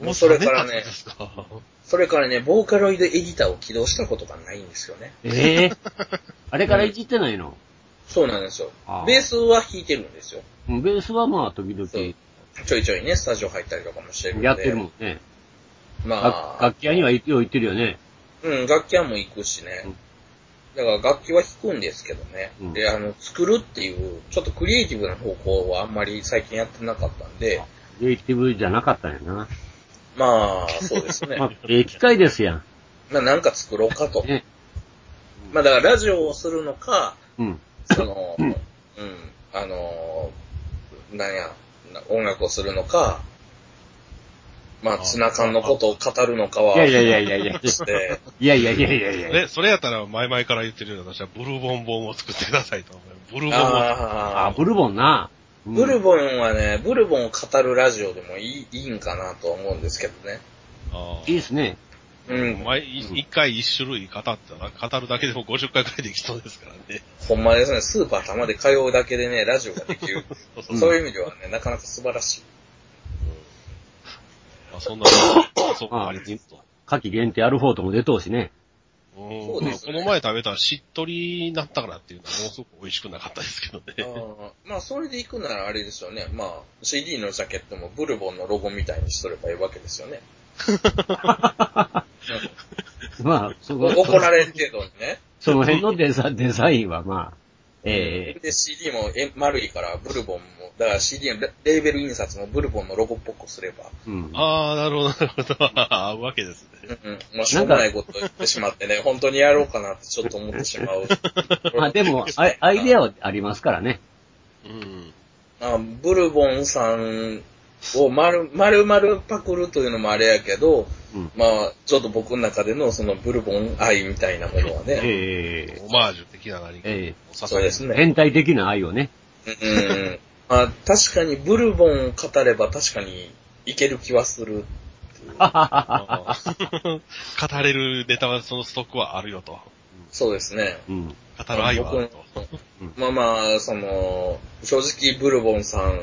Speaker 3: ー、もうそれからね
Speaker 1: もう、ですか？
Speaker 3: それからね、ボーカロイドエディターを起動したことがないんですよね。
Speaker 2: ええあれからいじってないの？
Speaker 3: そうなんですよ
Speaker 2: あー。
Speaker 3: ベースは弾いてるんですよ。
Speaker 2: うんベースはまあ、時々
Speaker 3: そうちょいちょいね、スタジオ入ったりとかもしてるんで。
Speaker 2: やってるもんね。
Speaker 3: ま
Speaker 2: 楽
Speaker 3: あ、
Speaker 2: 楽器屋にはよう行ってるよね。
Speaker 3: うん、楽器屋も行くしね。
Speaker 2: うん
Speaker 3: だから楽器は弾くんですけどね。
Speaker 2: うん
Speaker 3: で、あの、作るっていう、ちょっとクリエイティブな方向はあんまり最近やってなかったんで、
Speaker 2: クリエイティブじゃなかったんやな。
Speaker 3: まあ、そうですね。
Speaker 2: まあ、ええ機械ですやん。
Speaker 3: まあ、なんか作ろうかと。
Speaker 2: ね。
Speaker 3: まあ、だからラジオをするのか、
Speaker 2: うん。
Speaker 3: その、
Speaker 2: う
Speaker 3: うんん、あの、なんや、な音楽をするのか、まあ、ツナ缶のことを語るのかは、
Speaker 2: いやいやいやいやいや。
Speaker 3: して、
Speaker 2: いやいやいやいやいや。
Speaker 1: ね、それやったら前々から言ってるような私はブルボン本を作ってくださいと思う。ブルボンを。
Speaker 3: あ
Speaker 2: あ、ブルボンな。うん
Speaker 3: ブルボンはね、ブルボンを語るラジオでもいいいいんかなとは思うんですけどね。
Speaker 1: あ
Speaker 2: いいですね。
Speaker 3: うん。
Speaker 1: 毎一回一種類語ったら、語るだけでも50回くらいできそうですからね。
Speaker 3: ほんまですね、スーパー玉で通うだけでね、ラジオができる。
Speaker 1: そうそう
Speaker 3: そういう意味ではね、なかなか素晴らしい。
Speaker 1: まあ、そんな、そう
Speaker 2: まあ
Speaker 1: ありつつと。
Speaker 2: 夏季限定アルフォートも出とうしね。
Speaker 1: うん
Speaker 3: そうですね
Speaker 1: この前食べたしっとりになったからっていうのはものすごく美味しくなかったですけど
Speaker 3: あ
Speaker 1: ね。
Speaker 3: ーまあ、それで行くならあれですよね。まあ、CD のジャケットもブルボンのロゴみたいにしとればいいわけですよね。
Speaker 2: まあ、そこ、
Speaker 3: 怒られるけどね。
Speaker 2: その辺のデザデザインはまあ、ええ
Speaker 3: で、CD もえ丸いから、ブルボンも、だから CD のレレーベル印刷もブルボンのロゴっぽくすれば、
Speaker 2: うん。
Speaker 1: ああ、なるほど、なるほど。合うわけですね。
Speaker 3: うんうん、もうしょうもないこと言ってしまってね、本当にやろうかなってちょっと思ってしまう。
Speaker 2: まあでも、アイアイデアはありますからね。
Speaker 1: うん。
Speaker 3: あブルボンさんを丸、丸々パクるというのもあれやけど、
Speaker 2: うん。
Speaker 3: まあ、ちょっと僕の中でのそのブルボン愛みたいなものはね、
Speaker 2: ええ
Speaker 1: オマージュ的な何か
Speaker 2: ええ
Speaker 1: を支え
Speaker 3: そうですね。
Speaker 2: 変態的な愛をね。
Speaker 3: うんうん。まあ、確かにブルボンを語れば確かにいける気はする。
Speaker 1: 語れるネタはそのストックはあるよと。
Speaker 3: そうですね。
Speaker 2: うん。
Speaker 1: 語る愛はあると。
Speaker 3: まあまあ、その、正直ブルボンさん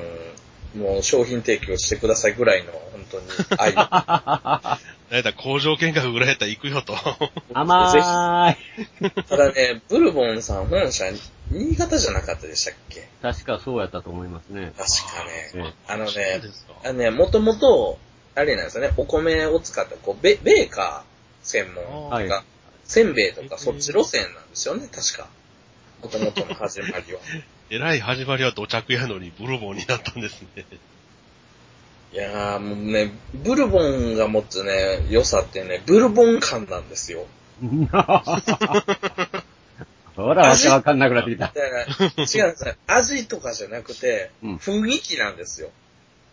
Speaker 3: も商品提供してくださいぐらいの本当に愛。
Speaker 1: なんやったら工場見学ぐらいやったら行くよと。
Speaker 2: 甘ーい。
Speaker 3: ただね、ブルボンさん本社、新潟じゃなかったでしたっけ？
Speaker 2: 確かそうやったと思いますね。
Speaker 3: 確かね。
Speaker 2: え
Speaker 3: あのね。あのね、もともと、あれなんですよね、お米を使った、こう、ベベーカー専門
Speaker 2: はい
Speaker 3: が、せんべいとかそっち路線なんですよね、確か。もともとの始まりは。
Speaker 1: えらい始まりは土着やのにブルボンになったんですね。
Speaker 3: いやーもうね、ブルボンが持つね、良さってね、ブルボン感なんですよ。
Speaker 2: ほら、わけわかんなくなってきた。
Speaker 3: 違うんですね。味とかじゃなくて、
Speaker 2: うん
Speaker 3: 雰囲気なんですよ。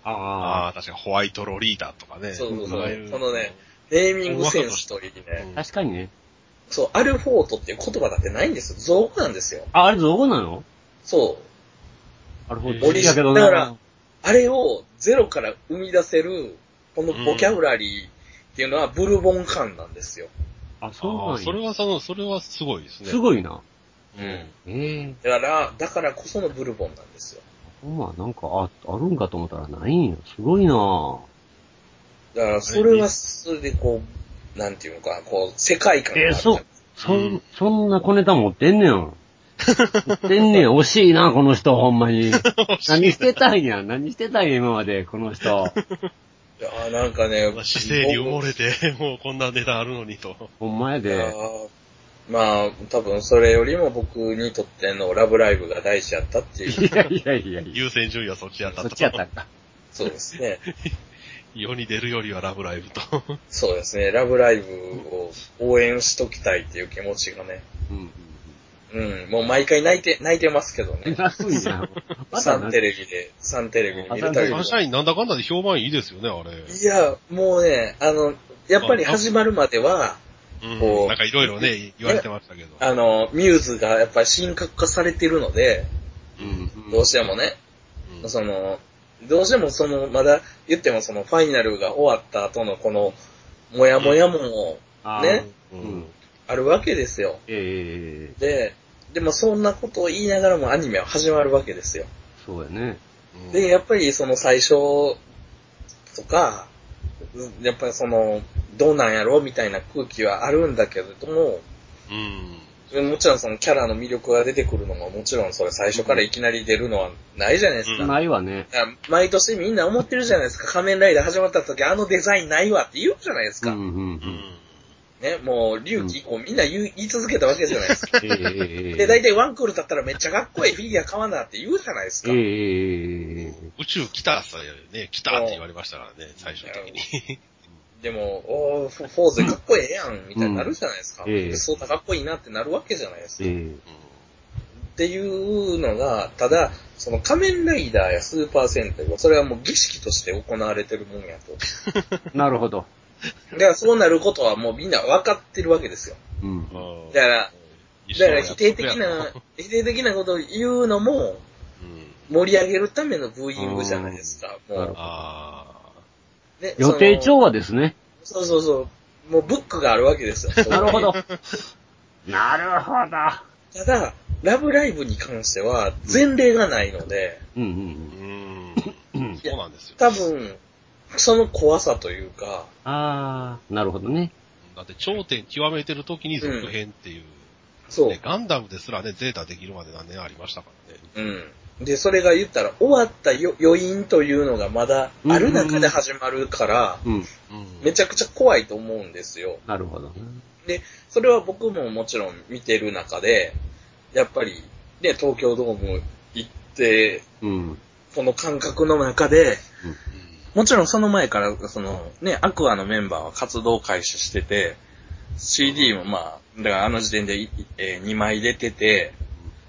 Speaker 1: あ
Speaker 2: あ
Speaker 1: あ、確かホワイトロリータとかね。
Speaker 3: そうそうそう
Speaker 1: ああい
Speaker 3: このね、ネーミングセンスといいね。
Speaker 2: あ。確かにね。
Speaker 3: そう、アルフォートっていう言葉だってないんですよ。造語なんですよ。
Speaker 2: あ、あれ造語なの？
Speaker 3: そう。
Speaker 2: なるほど。
Speaker 1: オリジ
Speaker 2: やけど
Speaker 3: だから
Speaker 2: な。
Speaker 3: あれをゼロから生み出せる、このボキャブラリーっていうのはブルボン感なんですよ。
Speaker 2: あ、そう
Speaker 1: ああ、
Speaker 2: なんや。
Speaker 1: それはその、それはすごいですね。
Speaker 2: すごいな。
Speaker 3: うん。
Speaker 2: ええ
Speaker 3: だから、だからこそのブルボンなんですよ。
Speaker 2: ほんま、なんか、あ、あるんかと思ったらないんや。すごいな
Speaker 3: だから、それはそれでこう、なんていうのかな、こう、世界観が
Speaker 2: えーそうそ、
Speaker 1: うん
Speaker 2: そんな小ネタ持ってんねん。持ってんねん。惜しいな、この人、ほんまに。何してたんや？何してたんや、今まで、この人。
Speaker 3: いやーなんかね、
Speaker 1: 姿勢に埋もれて、もうこんなネタあるのにと。
Speaker 2: ほんまやで。
Speaker 3: ーまあ、多分それよりも僕にとってのラブライブが大事やったっていう。
Speaker 2: いやいやいやいや。
Speaker 1: 優先順位はそっちやったと。
Speaker 2: そっちやったんか。
Speaker 3: そうですね。
Speaker 1: 世に出るよりはラブライブと。
Speaker 3: そうですね。ラブライブを応援しときたいっていう気持ちがね。
Speaker 2: うん。
Speaker 3: うん。もう毎回泣いて、泣いてますけどね。
Speaker 2: 安いな。ま
Speaker 3: サンテレビで、サンテレビに見るたびに
Speaker 1: サン。シャインなんだかんだで評判いいですよね、あれ。
Speaker 3: いや、もうね、あの、やっぱり始まるまでは、
Speaker 1: うん
Speaker 3: こう
Speaker 1: なんかいろいろね、言われてましたけど。
Speaker 3: あの、ミューズがやっぱり神格化されてるので、
Speaker 1: うん
Speaker 3: どうしてもね、
Speaker 1: うん
Speaker 3: その、どうしてもその、まだ言ってもそのファイナルが終わった後のこの、もやもやも
Speaker 2: あー
Speaker 3: ね
Speaker 1: う
Speaker 2: うん
Speaker 1: ん。
Speaker 3: あるわけですよ。
Speaker 2: ええ
Speaker 3: で、でもそんなことを言いながらもアニメは始まるわけですよ。
Speaker 2: そうやね。
Speaker 3: で、やっぱりその最初とか、やっぱりその、どうなんやろみたいな空気はあるんだけれども、
Speaker 1: うん。
Speaker 3: もちろんそのキャラの魅力が出てくるのももちろんそれ最初からいきなり出るのはないじゃないですか。
Speaker 1: うん
Speaker 2: ないわね。
Speaker 3: 毎年みんな思ってるじゃないですか。仮面ライダー始まった時あのデザインないわって言うじゃないですか。
Speaker 2: うんうんう。
Speaker 1: うんん。
Speaker 3: ね、もう、龍騎以降みんな言い言い続けたわけじゃないですか。
Speaker 2: え
Speaker 3: で、大体ワンクール経ったらめっちゃかっこいいフィギュア買わなって言うじゃないですか。
Speaker 2: ええ
Speaker 1: 宇宙来たさね、来たって言われましたからね、最終的に。
Speaker 3: でも、おーフォフォーゼかっこええやん、みたいになるじゃないですか。
Speaker 2: うんええ
Speaker 3: そうだかっこいいなってなるわけじゃないですか。
Speaker 2: ええ
Speaker 3: っていうのが、ただ、その仮面ライダーやスーパー戦隊は、それはもう儀式として行われてるもんやと。
Speaker 2: なるほど。
Speaker 3: だからそうなることはもうみんな分かってるわけですよ。
Speaker 2: うん。
Speaker 1: うん
Speaker 3: だから、
Speaker 1: 一
Speaker 3: だから否定的
Speaker 1: や
Speaker 3: な、否定的なことを言うのも、
Speaker 1: うん。
Speaker 3: 盛り上げるためのブーイングじゃないですか。もう、
Speaker 1: あ
Speaker 3: ね
Speaker 2: 予定調和ですね。
Speaker 3: そうそうそう。もうブックがあるわけですよ。
Speaker 2: なるほど。なるほど。
Speaker 3: ただ、ラブライブに関しては前例がないので、
Speaker 2: うんう
Speaker 1: ー。
Speaker 2: ん
Speaker 1: うん。
Speaker 2: うん。
Speaker 1: そうなんですよ。
Speaker 3: 多分、その怖さというか、
Speaker 2: ああ、なるほどね。
Speaker 1: だって頂点極めてる時に続編っていう。
Speaker 3: そう
Speaker 1: ね。ガンダムですらね、ゼータできるまで何年ありましたからね。
Speaker 3: うん。で、それが言ったら、終わったよ余韻というのがまだある中で始まるから、
Speaker 2: うん。
Speaker 1: うん。
Speaker 3: めちゃくちゃ怖いと思うんですよ。
Speaker 2: なるほどね。
Speaker 3: で、それは僕ももちろん見てる中で、やっぱり、ね、東京ドーム行って、
Speaker 2: うん。
Speaker 3: この感覚の中で、
Speaker 1: うん
Speaker 3: もちろんその前から、その、ね、アクアのメンバーは活動開始してて、CD もまあ、だからあの時点でい、え2枚出てて、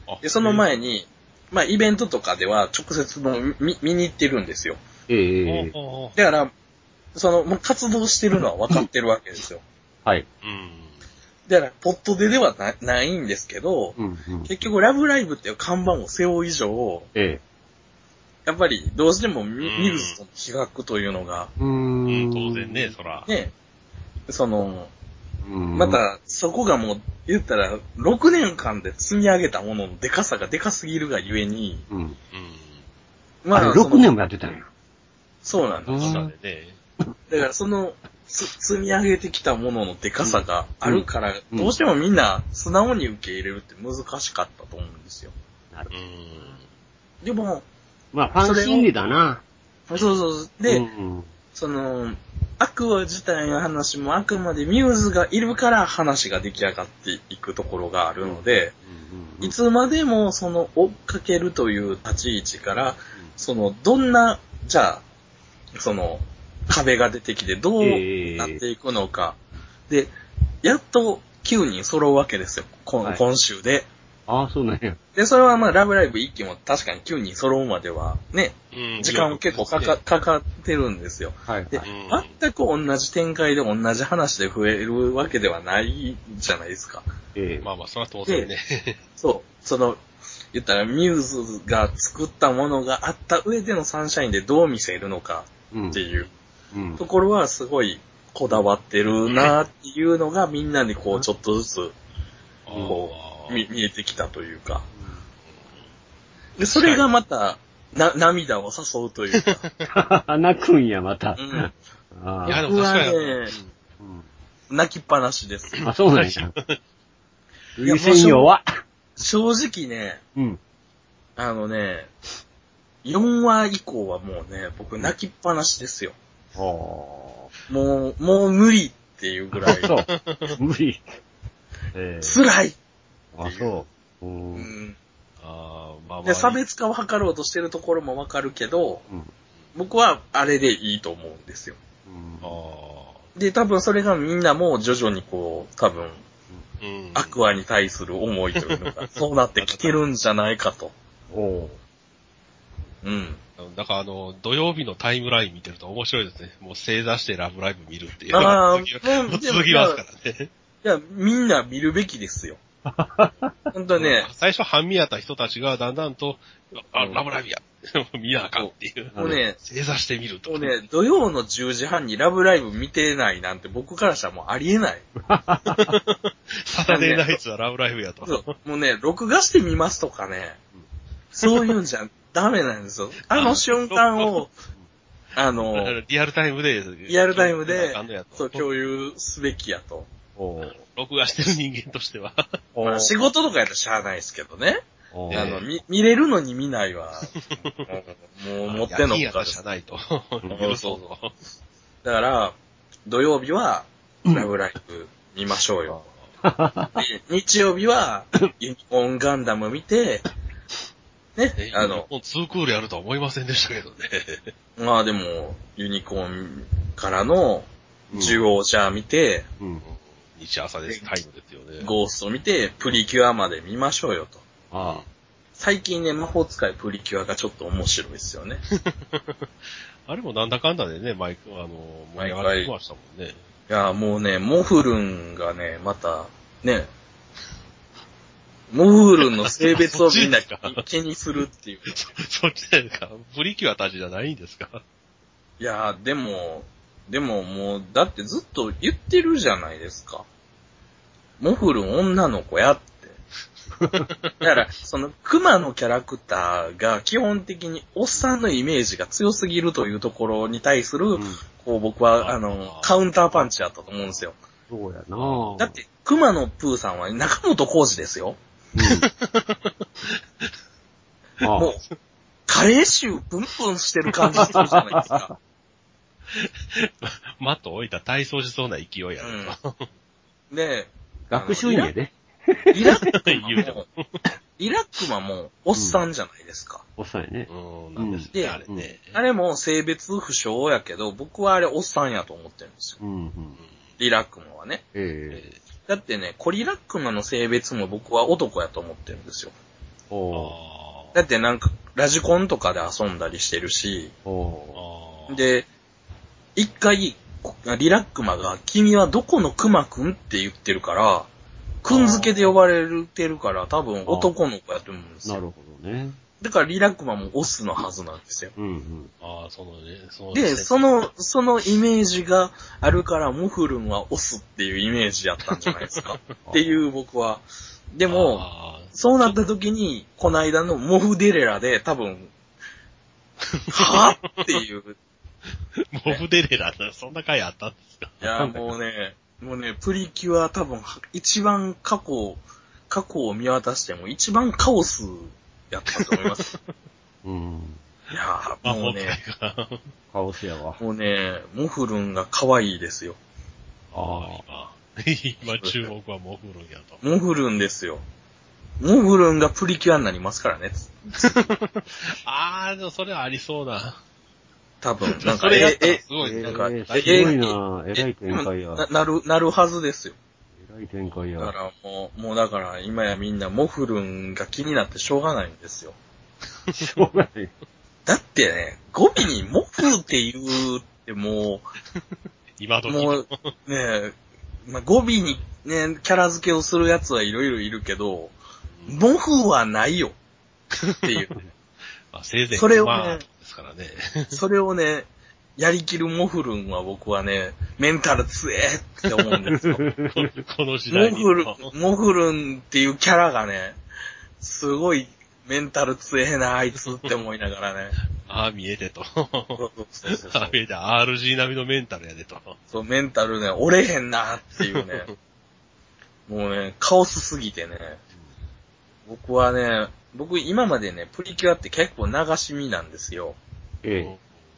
Speaker 1: あ
Speaker 3: で、その前に、まあ、イベントとかでは直接もう見見に行ってるんですよ。
Speaker 2: ええええ
Speaker 1: ほうほうほ
Speaker 3: だから、その、もう活動してるのは分かってるわけですよ。
Speaker 2: はい。
Speaker 1: ううん。
Speaker 3: だから、ポットでではなないんですけど、
Speaker 2: うんうん。
Speaker 3: 結局、ラブライブっていう看板を背負う以上、
Speaker 2: ええ。
Speaker 3: やっぱり、どうしてもミ
Speaker 1: うん
Speaker 3: ミルズとの比較というのが、
Speaker 2: う
Speaker 1: ん
Speaker 2: ん。
Speaker 1: 当然ね、そら。
Speaker 3: ね、その、
Speaker 2: うん。
Speaker 3: ま、た、そこがもう、言ったら、6年間で積み上げたもののデカさがデカすぎるがゆえに、
Speaker 2: うん。
Speaker 1: うん。
Speaker 2: あれ、
Speaker 3: その
Speaker 2: 6年もやってたんや。
Speaker 3: そうなんです。
Speaker 2: うん
Speaker 1: そうだね。
Speaker 3: だからその、つ積み上げてきたもののデカさがあるから、
Speaker 2: うん
Speaker 3: どうしてもみんな素直に受け入れるって難しかったと思うんですよ。
Speaker 2: なる
Speaker 1: うん。
Speaker 3: でも、
Speaker 2: まあ、ファン心理だな。
Speaker 3: そうそう。で、
Speaker 2: うん
Speaker 3: その、アクア自体の話もあくまでミューズがいるから話が出来上がっていくところがあるので、
Speaker 2: うん
Speaker 3: いつまでもその追っかけるという立ち位置から、その、どんな、じゃあ、その、壁が出てきてどうなっていくのか。で、やっと9人揃うわけですよ。こ
Speaker 2: はい
Speaker 3: 今週で。
Speaker 2: ああ、そうなんや。
Speaker 3: で、それはまあ、ラブライブ1期も確かに9人揃うまでは、ね、
Speaker 1: うん
Speaker 3: 時間結構かか、かかってるんですよ。で
Speaker 2: はいは、い。
Speaker 1: うん
Speaker 3: 全く同じ展開で同じ話で増えるわけではないじゃないですか。
Speaker 2: ええ。
Speaker 1: まあまあ、それは当然ね。
Speaker 3: そう。その、言ったらミューズが作ったものがあった上でのサンシャインでどう見せるのか
Speaker 2: うん
Speaker 3: っていう
Speaker 2: うん
Speaker 3: ところはすごいこだわってるなっていうのがみんなにこうちょっとずつこう見見えてきたというか。で、それがまた、な、涙を誘うというか。
Speaker 2: 泣くんや、また。
Speaker 3: うん
Speaker 2: あ
Speaker 1: いや、
Speaker 2: あ
Speaker 1: でも確かに。
Speaker 3: ね泣きっぱなしです。
Speaker 2: あ、そうなんや。
Speaker 3: や
Speaker 2: 優先弱。
Speaker 3: 正直ね、
Speaker 2: うん。
Speaker 3: あのね、4話以降はもうね、僕泣きっぱなしですよ。
Speaker 2: あ
Speaker 3: もう、もう無理っていうぐらい。
Speaker 2: そう。無理。ええ。
Speaker 3: 辛い、
Speaker 2: あ、そう。う。
Speaker 3: うんん、
Speaker 1: あーまあまあ。
Speaker 3: で、差別化を図ろうとしてるところもわかるけど、
Speaker 2: うん。
Speaker 3: 僕はあれでいいと思うんですよ。
Speaker 2: うん
Speaker 1: あ
Speaker 3: で、多分それがみんなも徐々にこう、多分、
Speaker 1: ーうん。
Speaker 3: アクアに対する思いというのが、そうなってきてるんじゃないかと。
Speaker 2: おう
Speaker 3: うん。
Speaker 1: だからあの、土曜日のタイムライン見てると面白いですね。もう正座してラブライブ見るっていう。
Speaker 3: ああ、もう
Speaker 1: 続きますからね。
Speaker 3: いや、みんな見るべきですよ。本当ね、
Speaker 1: 最初半身やった人たちがだんだんと、あ、
Speaker 3: うん
Speaker 1: ラブライブや。見なあかんっていう。
Speaker 3: もうね、
Speaker 1: 正座してみると。
Speaker 3: もうね、土曜の10時半にラブライブ見てないなんて僕からしたらもうありえない。
Speaker 1: サタデーナイツはラブライブやと。
Speaker 3: そうもうね、録画してみますとかね、そういうんじゃダメなんですよ。あの瞬間を、あの、
Speaker 1: リアルタイムで、
Speaker 3: リアルタイムでそう、共有すべきやと。
Speaker 2: おー
Speaker 1: 録画してる人間としては。
Speaker 3: まあ、仕事とかやったらしゃあないですけどね。あの、見、見れるのに見ないは、もう持ってんの
Speaker 1: や
Speaker 3: かです
Speaker 1: ったじゃないと。
Speaker 3: そう
Speaker 1: 許
Speaker 3: そ
Speaker 1: そう
Speaker 3: だから、土曜日は、ラブライブ見ましょうよ。で日曜日は、ユニコーンガンダム見て、ね
Speaker 1: え、、
Speaker 3: あの、
Speaker 1: もうツークールやるとは思いませんでしたけどね。
Speaker 3: まあでも、ユニコーンからの、ジュオージャー見て、
Speaker 2: うん。
Speaker 1: 日朝です、タイムですよね。
Speaker 3: ゴースト見て、プリキュアまで見ましょうよと。
Speaker 2: あ
Speaker 3: 最近ね、魔法使いプリキュアがちょっと面白いですよね。
Speaker 1: あれもなんだかんだでね、マイク、あの、盛り上がってきましたもんね。
Speaker 3: いや、もうね、モフルンがね、また、ね、モフルンの性別をみんな 気にするっていう。
Speaker 1: そっちですか？プリキュアたちじゃないんですか？
Speaker 3: いや、でも、でももう、だってずっと言ってるじゃないですか。モフルン女の子やって。だから、その、熊のキャラクターが基本的におっさんのイメージが強すぎるというところに対する、
Speaker 2: うん
Speaker 3: こう僕は、
Speaker 1: あ
Speaker 3: あの、カウンターパンチだったと思うんですよ。
Speaker 2: そうやな
Speaker 3: だって、熊野プーさんは中本浩二ですよ。
Speaker 2: うん。あ
Speaker 3: もう、カレー臭プンプンしてる感じするじゃないですか。
Speaker 1: マット置いたら体操しそうな勢いやると。
Speaker 3: で、
Speaker 2: 学習院やで。
Speaker 3: リラックマも、リラックマもおっさんじゃないですか。
Speaker 2: おっさんやね。
Speaker 1: うん、なんですあれね。
Speaker 3: あれも性別不詳やけど、僕はあれおっさんやと思ってるんですよ。
Speaker 2: うん、うん。
Speaker 3: リラックマはね。
Speaker 2: ええ
Speaker 3: だってね、コリラックマの性別も僕は男やと思ってるんですよ。だってなんか、ラジコンとかで遊んだりしてるし。で、一回、リラックマが、君はどこのクマくんって言ってるから、くんづけで呼ばれてるから、多分男の子やと思うんですよ。
Speaker 2: なるほどね。
Speaker 3: だからリラックマもオスのはずなんですよ。
Speaker 2: うん、うん。
Speaker 1: ああ、そのね、その
Speaker 3: で、そ、の、そのイメージがあるから、モフルンはオスっていうイメージやったんじゃないですか。っていう僕は。で
Speaker 1: で
Speaker 3: も、そうなった時に、この間のモフデレラで多分、はぁっていう。
Speaker 1: モブデレラな、そんな回あったんですか？
Speaker 3: いや、もうね、もうね、プリキュア多分、一番過去、過去を見渡しても一番カオスやったと思います。
Speaker 2: うん。
Speaker 3: いや
Speaker 1: 魔法
Speaker 3: もうね。
Speaker 2: カオスやわ。
Speaker 3: もうね、モフルンが可愛いですよ。
Speaker 2: あ
Speaker 1: あ今、今注目はモフルンやと。
Speaker 3: モフルンですよ。モフルンがプリキュアになりますからね。
Speaker 1: ああ、でもそれはありそうな。
Speaker 3: 多分、なん
Speaker 1: そ
Speaker 3: か、え
Speaker 1: れやったら
Speaker 3: え
Speaker 1: すごいね。
Speaker 3: なんか
Speaker 2: えー
Speaker 3: え
Speaker 2: すごいなえらい展開や。
Speaker 3: ななる、なるはずですよ。
Speaker 2: えらい展開や。
Speaker 3: だからもう、もうだから今やみんなモフルンが気になってしょうがないんですよ。
Speaker 2: しょうがない。
Speaker 3: だってね、語尾にモフって言うってもう、
Speaker 1: 今時
Speaker 3: もうね、まあ、語尾にね、キャラ付けをするやつはいろいろいるけど、モフはないよっていう。
Speaker 1: まあ、せいぜい
Speaker 3: それをね
Speaker 1: まあですからね。
Speaker 3: それをね、やりきるモフルンは僕はね、メンタル強えって思うんですよ。
Speaker 1: この時代に。
Speaker 3: モフルン、モフルンっていうキャラがね、すごいメンタル強えな、あいつって思いながらね。
Speaker 1: ああ、見えてと。
Speaker 3: そうそうそうそう
Speaker 1: ああ、見えて、RG 並みのメンタルやでと。
Speaker 3: そう、メンタルね、折れへんなっていうね。もうね、カオスすぎてね。僕はね、僕今までね、プリキュアって結構流し見なんですよ。
Speaker 2: ええ。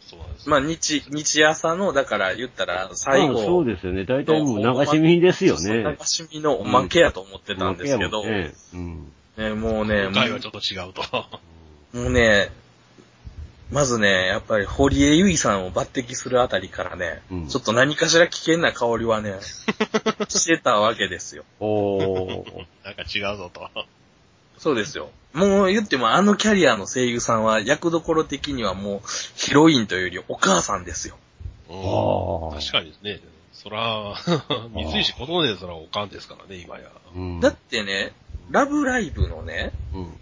Speaker 1: そうなんです。
Speaker 3: まあ、日、日朝の、だから言ったら最
Speaker 2: まあ
Speaker 3: 後、
Speaker 2: そうですよね。大体もう流し見ですよね。
Speaker 3: 流し見のおまけやと思ってたんですけど、
Speaker 2: おまけやもんねうん。
Speaker 3: ね、もうね、
Speaker 1: 今回はちょっと違うと。
Speaker 3: もうね、まずね、やっぱり堀江由衣さんを抜擢するあたりからね、
Speaker 2: うん
Speaker 3: ちょっと何かしら危険な香りはね、してたわけですよ。
Speaker 2: おー。
Speaker 1: なんか違うぞと。
Speaker 3: そうですよ。もう言ってもあのキャリアの声優さんは役どころ的にはもうヒロインというよりお母さんですよ。
Speaker 1: うん
Speaker 2: ああ
Speaker 1: 確かにですね。そら、三石琴音でそらおかんですからね、今や。
Speaker 2: うん。
Speaker 3: だってね、ラブライブのね、
Speaker 2: うん。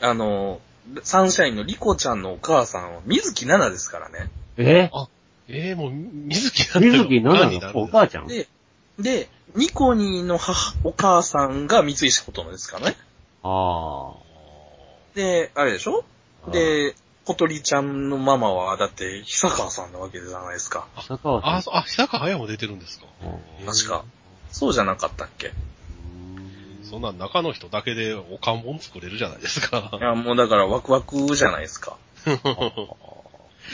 Speaker 3: あの、サンシャインのリコちゃんのお母さんは水木奈々ですからね。
Speaker 2: え？
Speaker 1: ええもう、水木なんて
Speaker 2: 水木奈々のお母ちゃん？
Speaker 3: で、で、ニコニーの母、お母さんが三石琴乃ですからね。
Speaker 2: あ
Speaker 3: で、あれでしょ？
Speaker 2: あ。
Speaker 3: で、小鳥ちゃんのママは、だって、久川さんなわけじゃないですか。
Speaker 2: 坂川さん。
Speaker 1: あ、あ、久川綾も出てるんですか？
Speaker 2: うん
Speaker 3: 確か。そうじゃなかったっけ？
Speaker 1: そんなん中の人だけでおかんもん作れるじゃないですか
Speaker 3: い。や、もうだからワクワクじゃないですか。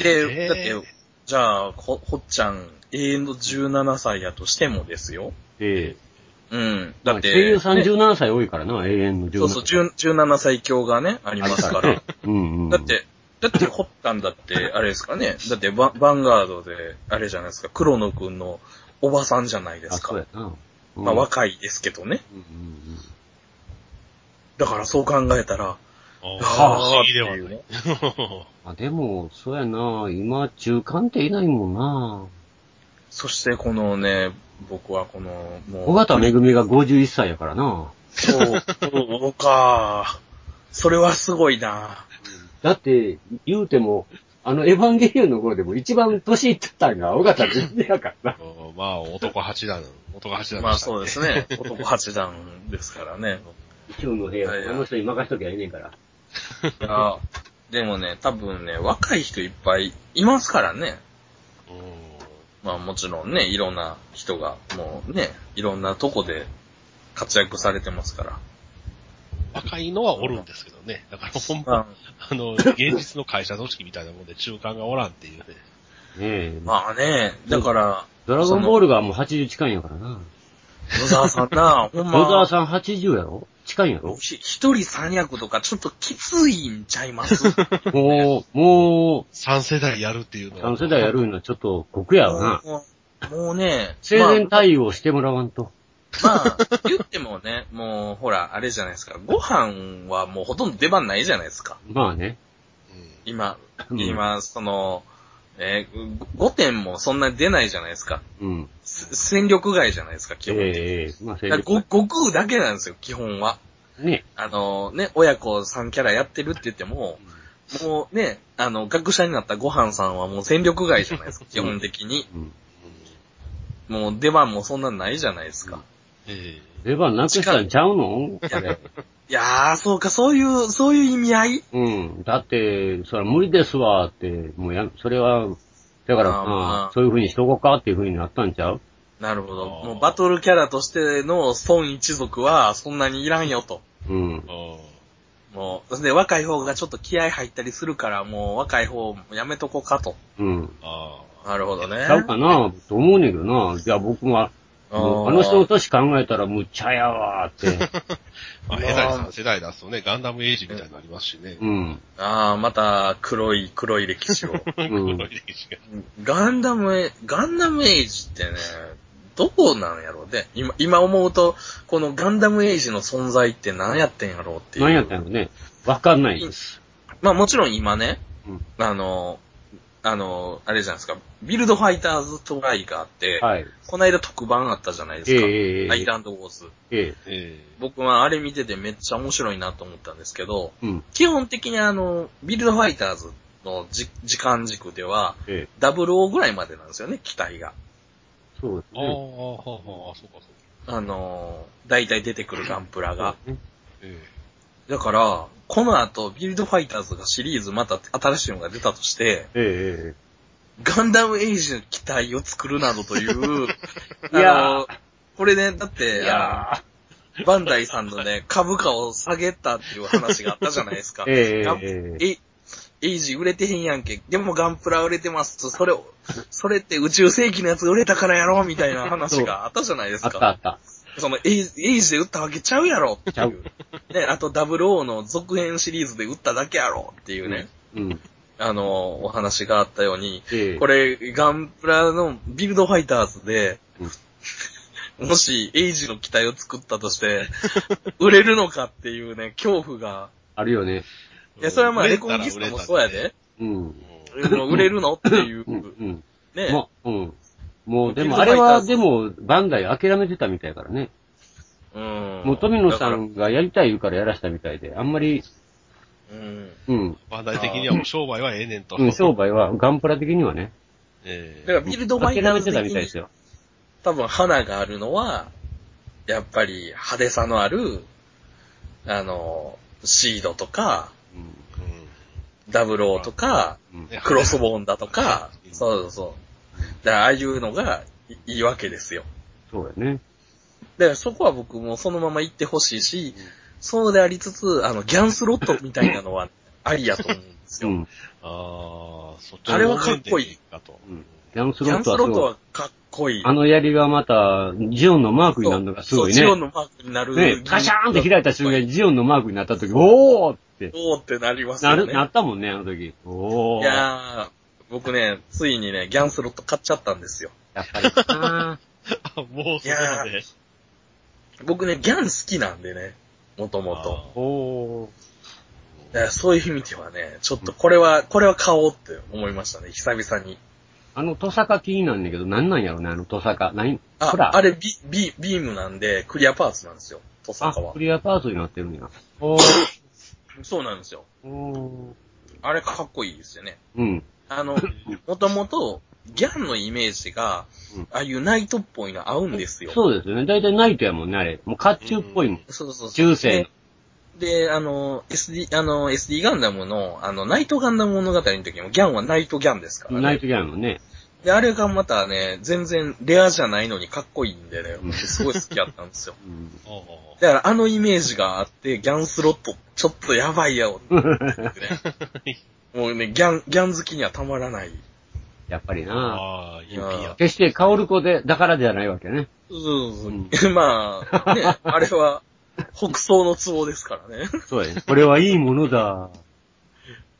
Speaker 3: で、
Speaker 1: えー
Speaker 3: だって、じゃあ、ほ、ほっちゃん、永遠の17歳やとしてもですよ。
Speaker 2: ええ
Speaker 3: うん。だって、
Speaker 2: 声優さん
Speaker 3: ね
Speaker 2: 17歳多いからな、永遠の17
Speaker 3: そうそう、10 17歳強がね、ありますから。
Speaker 2: うんうん。
Speaker 3: だっ、て、だって、ホッタンだって、あれですかね。だってバ、バンガードで、あれじゃないですか、黒野くんのおばさんじゃないで
Speaker 2: あ、
Speaker 3: すか
Speaker 2: そうや。な。うん
Speaker 3: まあ、若いですけどね。
Speaker 2: うんうん
Speaker 3: だからそう考えたら、
Speaker 1: はない
Speaker 3: いうね。
Speaker 2: あ、でも、そうやな、今、中間っていないもんな。
Speaker 3: そしてこのね、僕はこの、もう。
Speaker 2: 小形めぐみが51歳やからな。
Speaker 3: そう、そうか。それはすごいな。
Speaker 2: だって、言うても、あの、エヴァンゲリオンの頃でも一番年いってたんが小形めぐみやからな。
Speaker 1: うんまあ、男八段、男八段
Speaker 3: まあ
Speaker 1: でした
Speaker 3: そうですね。男八段ですからね。
Speaker 2: 一応の部屋、あの人に任しときゃいいねんから。
Speaker 3: いやでもね、多分ね、若い人いっぱいいますからね。
Speaker 1: うん
Speaker 3: まあもちろんね、いろんな人が、もうね、いろんなとこで活躍されてますから。
Speaker 1: 若いのはおるんですけどね。だからほんま、
Speaker 3: ま
Speaker 1: あの、現実の会社組織みたいなもんで中間がおらんっていうね。
Speaker 2: ねえ
Speaker 3: あ、。まあね、だから、
Speaker 2: ドラゴンボールがもう80近いんやからな。
Speaker 3: 野沢さんな、ほんま、
Speaker 2: 小沢さん80やろ？近いんやろ？
Speaker 3: ひ一人三役とかちょっときついんちゃいます？
Speaker 2: もう、もう、
Speaker 1: 3世代やるっていうのは。
Speaker 2: 3世代やるのはちょっと酷やわな。
Speaker 3: もうもうね、
Speaker 2: 生前対応してもらわんと。
Speaker 3: まあ、まあ、言ってもね、もう、ほら、あれじゃないですか。ご飯はもうほとんど出番ないじゃないですか。
Speaker 2: まあね。
Speaker 1: うん
Speaker 3: 今、
Speaker 2: うん
Speaker 3: 今、その、えー、5点もそんなに出ないじゃないですか。
Speaker 2: うん。
Speaker 3: す戦力外じゃないですか、基本的に。
Speaker 2: ええまあ、生
Speaker 3: だからご悟空だけなんですよ、基本は。
Speaker 2: ね。
Speaker 3: あのね、親子3キャラやってるって言っても、もうね、あの、学者になったご飯さんはもう戦力外じゃないですか、基本的に。
Speaker 2: うん。
Speaker 3: もう出番もそんなないじゃないですか。
Speaker 1: え
Speaker 2: 出番なくしたんちゃうの？これ。
Speaker 3: いやー、そうか、そういう、そういう意味合い？
Speaker 2: うん。だって、それは無理ですわって、もうや、それは、だから、
Speaker 3: まあ
Speaker 2: そういう風にしとこうかっていう風になったんちゃう？
Speaker 3: なるほど。もうバトルキャラとしての孫一族はそんなにいらんよと。
Speaker 2: うん。
Speaker 1: え
Speaker 3: もう、で、若い方がちょっと気合入ったりするから、もう若い方やめとこうかと。
Speaker 2: うん。
Speaker 1: ああ。
Speaker 3: なるほどね。
Speaker 2: ちゃうかなと思うねんけどな。じゃあ僕は、あの人の年考えたらむっちゃやわーって。
Speaker 1: まあ、下手に3世代出すとね、ガンダムエイジみたいになりますしね。
Speaker 2: うん。
Speaker 3: ああ、また黒い、黒い歴史を。
Speaker 2: うん。
Speaker 3: ガンダムエ、ガンダムエイジってね、どうなんやろうね。今、今思うと、このガンダムエイジの存在って何やってんやろうっていう。
Speaker 2: 何やったんやろね。わかんないです。
Speaker 3: まあもちろん今ね、
Speaker 2: うん。
Speaker 3: あの、あの、あれじゃないですか、ビルドファイターズトライがあって、
Speaker 2: はい。
Speaker 3: この間特番あったじゃないですか。
Speaker 2: ええええ
Speaker 3: アイランドウォーズ。
Speaker 2: ええ。
Speaker 1: え
Speaker 3: 僕はあれ見ててめっちゃ面白いなと思ったんですけど、
Speaker 2: うん。
Speaker 3: 基本的にあの、ビルドファイターズのじ時間軸では、
Speaker 2: ええ。
Speaker 3: ダブルオーぐらいまでなんですよね、機体が。
Speaker 2: そうです
Speaker 1: ああ、ああ、
Speaker 2: ね。
Speaker 1: ああ、そうか、そうか。
Speaker 3: あのー、大体出てくるガンプラが。
Speaker 1: え
Speaker 3: だから、この後、ビルドファイターズがシリーズまた新しいのが出たとして、
Speaker 2: えええ
Speaker 3: ガンダムエイジの機体を作るなどという、
Speaker 2: いや
Speaker 3: これね、だっ
Speaker 2: え
Speaker 3: て、バンダイさんのね、株価を下げたっていう話があったじゃないですか。
Speaker 2: ー、ええ
Speaker 3: エイジ売れてへんやんけ。でもガンプラ売れてます。それを、それって宇宙世紀のやつ売れたからやろみたいな話があったじゃないです
Speaker 2: あったあ
Speaker 3: か。
Speaker 2: った。
Speaker 3: そのエイエイジで売ったわけちゃうやろっていうう。ね、あと00の続編シリーズで売っただけやろっていうね、
Speaker 2: うん。
Speaker 3: あの、お話があったように、
Speaker 2: ええ
Speaker 3: これ、ガンプラのビルドファイターズで、
Speaker 2: うん
Speaker 3: もし、エイジの機体を作ったとして、売れるのかっていうね、恐怖が。
Speaker 2: あるよね。
Speaker 3: いや、それはまあ、レコンギスタもそうやで。
Speaker 2: うん。
Speaker 3: 売れるのっていう
Speaker 2: う、ん。うん。
Speaker 3: ね。
Speaker 2: もう、うん。もう、でも、あれは、でも、バンダイ諦めてたみたいからね。
Speaker 3: うん。
Speaker 2: もう、富野さんがやりたい言うからやらしたみたいで、あんまり、
Speaker 3: うん。
Speaker 2: うん。
Speaker 1: バンダイ的にはもう商売はええねんと。
Speaker 2: うん、商売は、ガンプラ的にはね、
Speaker 1: ええ
Speaker 3: だからビルドファイターズ
Speaker 2: 諦めてたみたいですよ。
Speaker 3: 多分花があるのは、やっぱり派手さのある、あの、シードとか、
Speaker 2: うん。
Speaker 1: うん
Speaker 3: ダブローとか、
Speaker 2: うん
Speaker 3: クロスボーンだとか
Speaker 1: う、ん
Speaker 3: そうそうそう。だからああいうのがいいいわけですよ。
Speaker 2: そうやね。
Speaker 3: だからそこは僕もそのまま行ってほしいし、そうでありつつ、あの、ギャンスロットみたいなのは ありやと思うんですよ。
Speaker 2: うん。
Speaker 1: ああ、そっ
Speaker 3: あれはかっこいい
Speaker 1: かと。
Speaker 2: うんギャンス
Speaker 3: ギャンス
Speaker 2: ロットは。
Speaker 3: ロットはかっこいい。
Speaker 2: あの槍がまた、ジオンのマークになるのがすごい
Speaker 3: そうジオン
Speaker 2: ね。
Speaker 3: のマークになる。
Speaker 2: ね、カシャーンって開いた瞬間にジオンのマークになった時、おーって、
Speaker 3: おーってなります
Speaker 2: なる、
Speaker 3: よね。
Speaker 2: なったもんね、あの時。おー。
Speaker 3: いやー、僕ね、ついにね、ギャンスロット買っちゃったんですよ。
Speaker 2: やっぱりな
Speaker 1: あもうそこまで。
Speaker 3: 僕ね、ギャン好きなんでね、もともと。
Speaker 2: おー。
Speaker 3: だからそういう意味ではね、ちょっとこれは、これは買おうって思いましたね、久々に。
Speaker 2: あのトサカ気になんねんけど、なんなんやろね、あのトサカ。何？
Speaker 3: あ
Speaker 2: ほ、ら。
Speaker 3: あれビ、ビ、ビームなんで、クリアパーツなんですよ、トサ
Speaker 2: あ
Speaker 3: カは
Speaker 2: ク。リアパーツになってるんや。おー。
Speaker 3: そうなんですよ。
Speaker 2: おー。
Speaker 3: あれかっこいいですよね。
Speaker 2: うん。
Speaker 3: あの、もともと、ギャンのイメージが
Speaker 2: うん、
Speaker 3: ああいうナイトっぽいの合うんですよ。
Speaker 2: そうですよね。だいたいナイトやもんね、あれ。もう甲冑っぽいもん。
Speaker 3: そうそうそう。
Speaker 2: 中世の。
Speaker 3: で、であの、SD、あの、SD ガンダムの、あの、ナイトガンダム物語の時も、ギャンはナイトギャンですからね。
Speaker 2: ナイトギャンもんね。
Speaker 3: で、あれがまたね、全然レアじゃないのにかっこいいんでね
Speaker 2: うん、
Speaker 3: すごい好きだったんですよ。
Speaker 2: うん。
Speaker 3: だからあのイメージがあって、ギャンスロット、ちょっとやばいよってね。もうね、ギャン、ギャン好きにはたまらない。
Speaker 2: やっぱりな。
Speaker 1: ああ、指や。
Speaker 2: 決して香る子で、だからじゃないわけね。
Speaker 3: そうそう
Speaker 2: うん
Speaker 3: そう。まあ、ね、あれは、北総の壺ですからね。
Speaker 2: そうやね。これはいいものだ。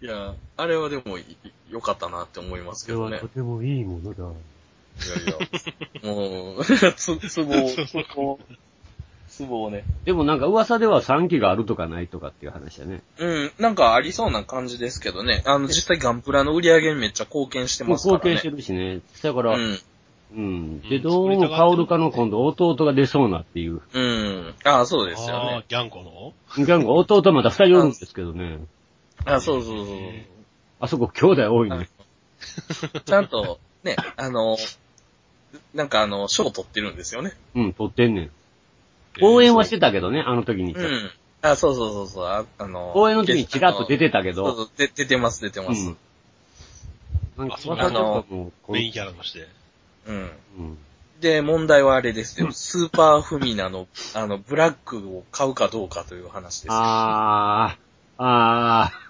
Speaker 3: いや、あれはでもい良かったなって思いますけどね
Speaker 2: これはと。てもいいものだ。
Speaker 3: いやいや、もう、つ、つぼを、つぼ、つぼをね。
Speaker 2: でもなんか噂では3機があるとかないとかっていう話だね。
Speaker 3: うん、なんかありそうな感じですけどね。あの、実際ガンプラの売り上げにめっちゃ貢献してますからね。
Speaker 2: 貢献してるしね。だから、
Speaker 3: うん。
Speaker 2: うん。で、
Speaker 1: うん
Speaker 2: どうも香るかの今度弟が出そうなっていう。
Speaker 3: うん。ああ、そうですよね。
Speaker 1: ああ、ギャンコの？
Speaker 2: ギャング弟まだ2人おるんですけどね。
Speaker 3: あそうそうそう
Speaker 2: あそこ兄弟多いね。
Speaker 3: そう。ちゃんと、ね、あの、なんかあの、賞取ってるんですよね。
Speaker 2: うん、撮ってんねん。応援はしてたけどね、あの時に。
Speaker 3: うん。あ、そうそうそうそう。ああの、
Speaker 2: 応援の時にチラッと出てたけど、
Speaker 3: そうそう、で出てます、出てます。
Speaker 2: うんなんか
Speaker 1: あそう
Speaker 2: 噂とかもうこう
Speaker 1: メインキャラとして。
Speaker 3: うん。
Speaker 2: うん。
Speaker 3: で、問題はあれですよ。スーパーフミナの、あの、ブラックを買うかどうかという話ですよ。
Speaker 2: あー、あー。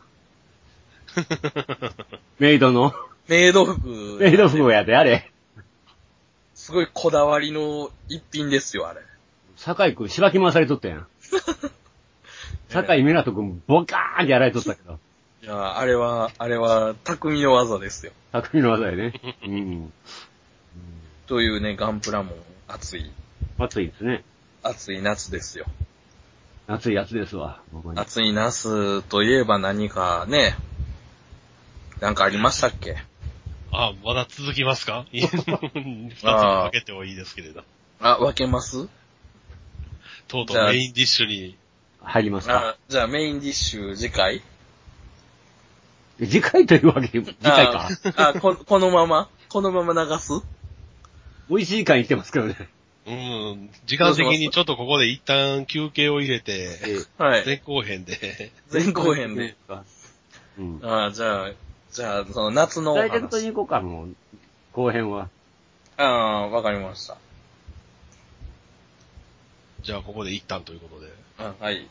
Speaker 2: メイドの、
Speaker 3: メイド服、
Speaker 2: メイド服やで、あれ。
Speaker 3: すごいこだわりの一品ですよ、あれ。
Speaker 2: 酒井くん、しばき回されとったやん。酒井湊くん、ボカーンってやられとったけど。
Speaker 3: いや、あれは、あれは、匠の技ですよ。
Speaker 2: 匠の技やね。うん。
Speaker 3: というね、ガンプラも熱い、
Speaker 2: 暑いですね。
Speaker 3: 熱い夏ですよ。
Speaker 2: 暑いやつですわ。
Speaker 3: 暑い夏といえば何かね、なんかありましたっけ？
Speaker 1: あ、まだ続きますか？二つに分けてもいいですけれど。
Speaker 3: あ、分けます？
Speaker 1: とうと
Speaker 3: じゃあ
Speaker 1: うメインディッシュに、
Speaker 2: 入りますか。
Speaker 3: あ、じゃあメインディッシュ次回？
Speaker 2: 次回というわけで、次回か。
Speaker 3: あ、あこ、このまま？このまま流す？
Speaker 2: 美味しい感来てますけどね。
Speaker 1: うん、時間的にちょっとここで一旦休憩を入れて、
Speaker 3: はい。
Speaker 1: 前後編で、
Speaker 3: 前後編で。。
Speaker 2: うん。
Speaker 3: あじゃあ、じゃあ、その夏のお
Speaker 2: ダイレクトに
Speaker 3: 話。
Speaker 2: 行こうか、もう。後編は。
Speaker 3: ああ、わかりました。
Speaker 1: じゃあここで一旦ということで。
Speaker 3: あはい。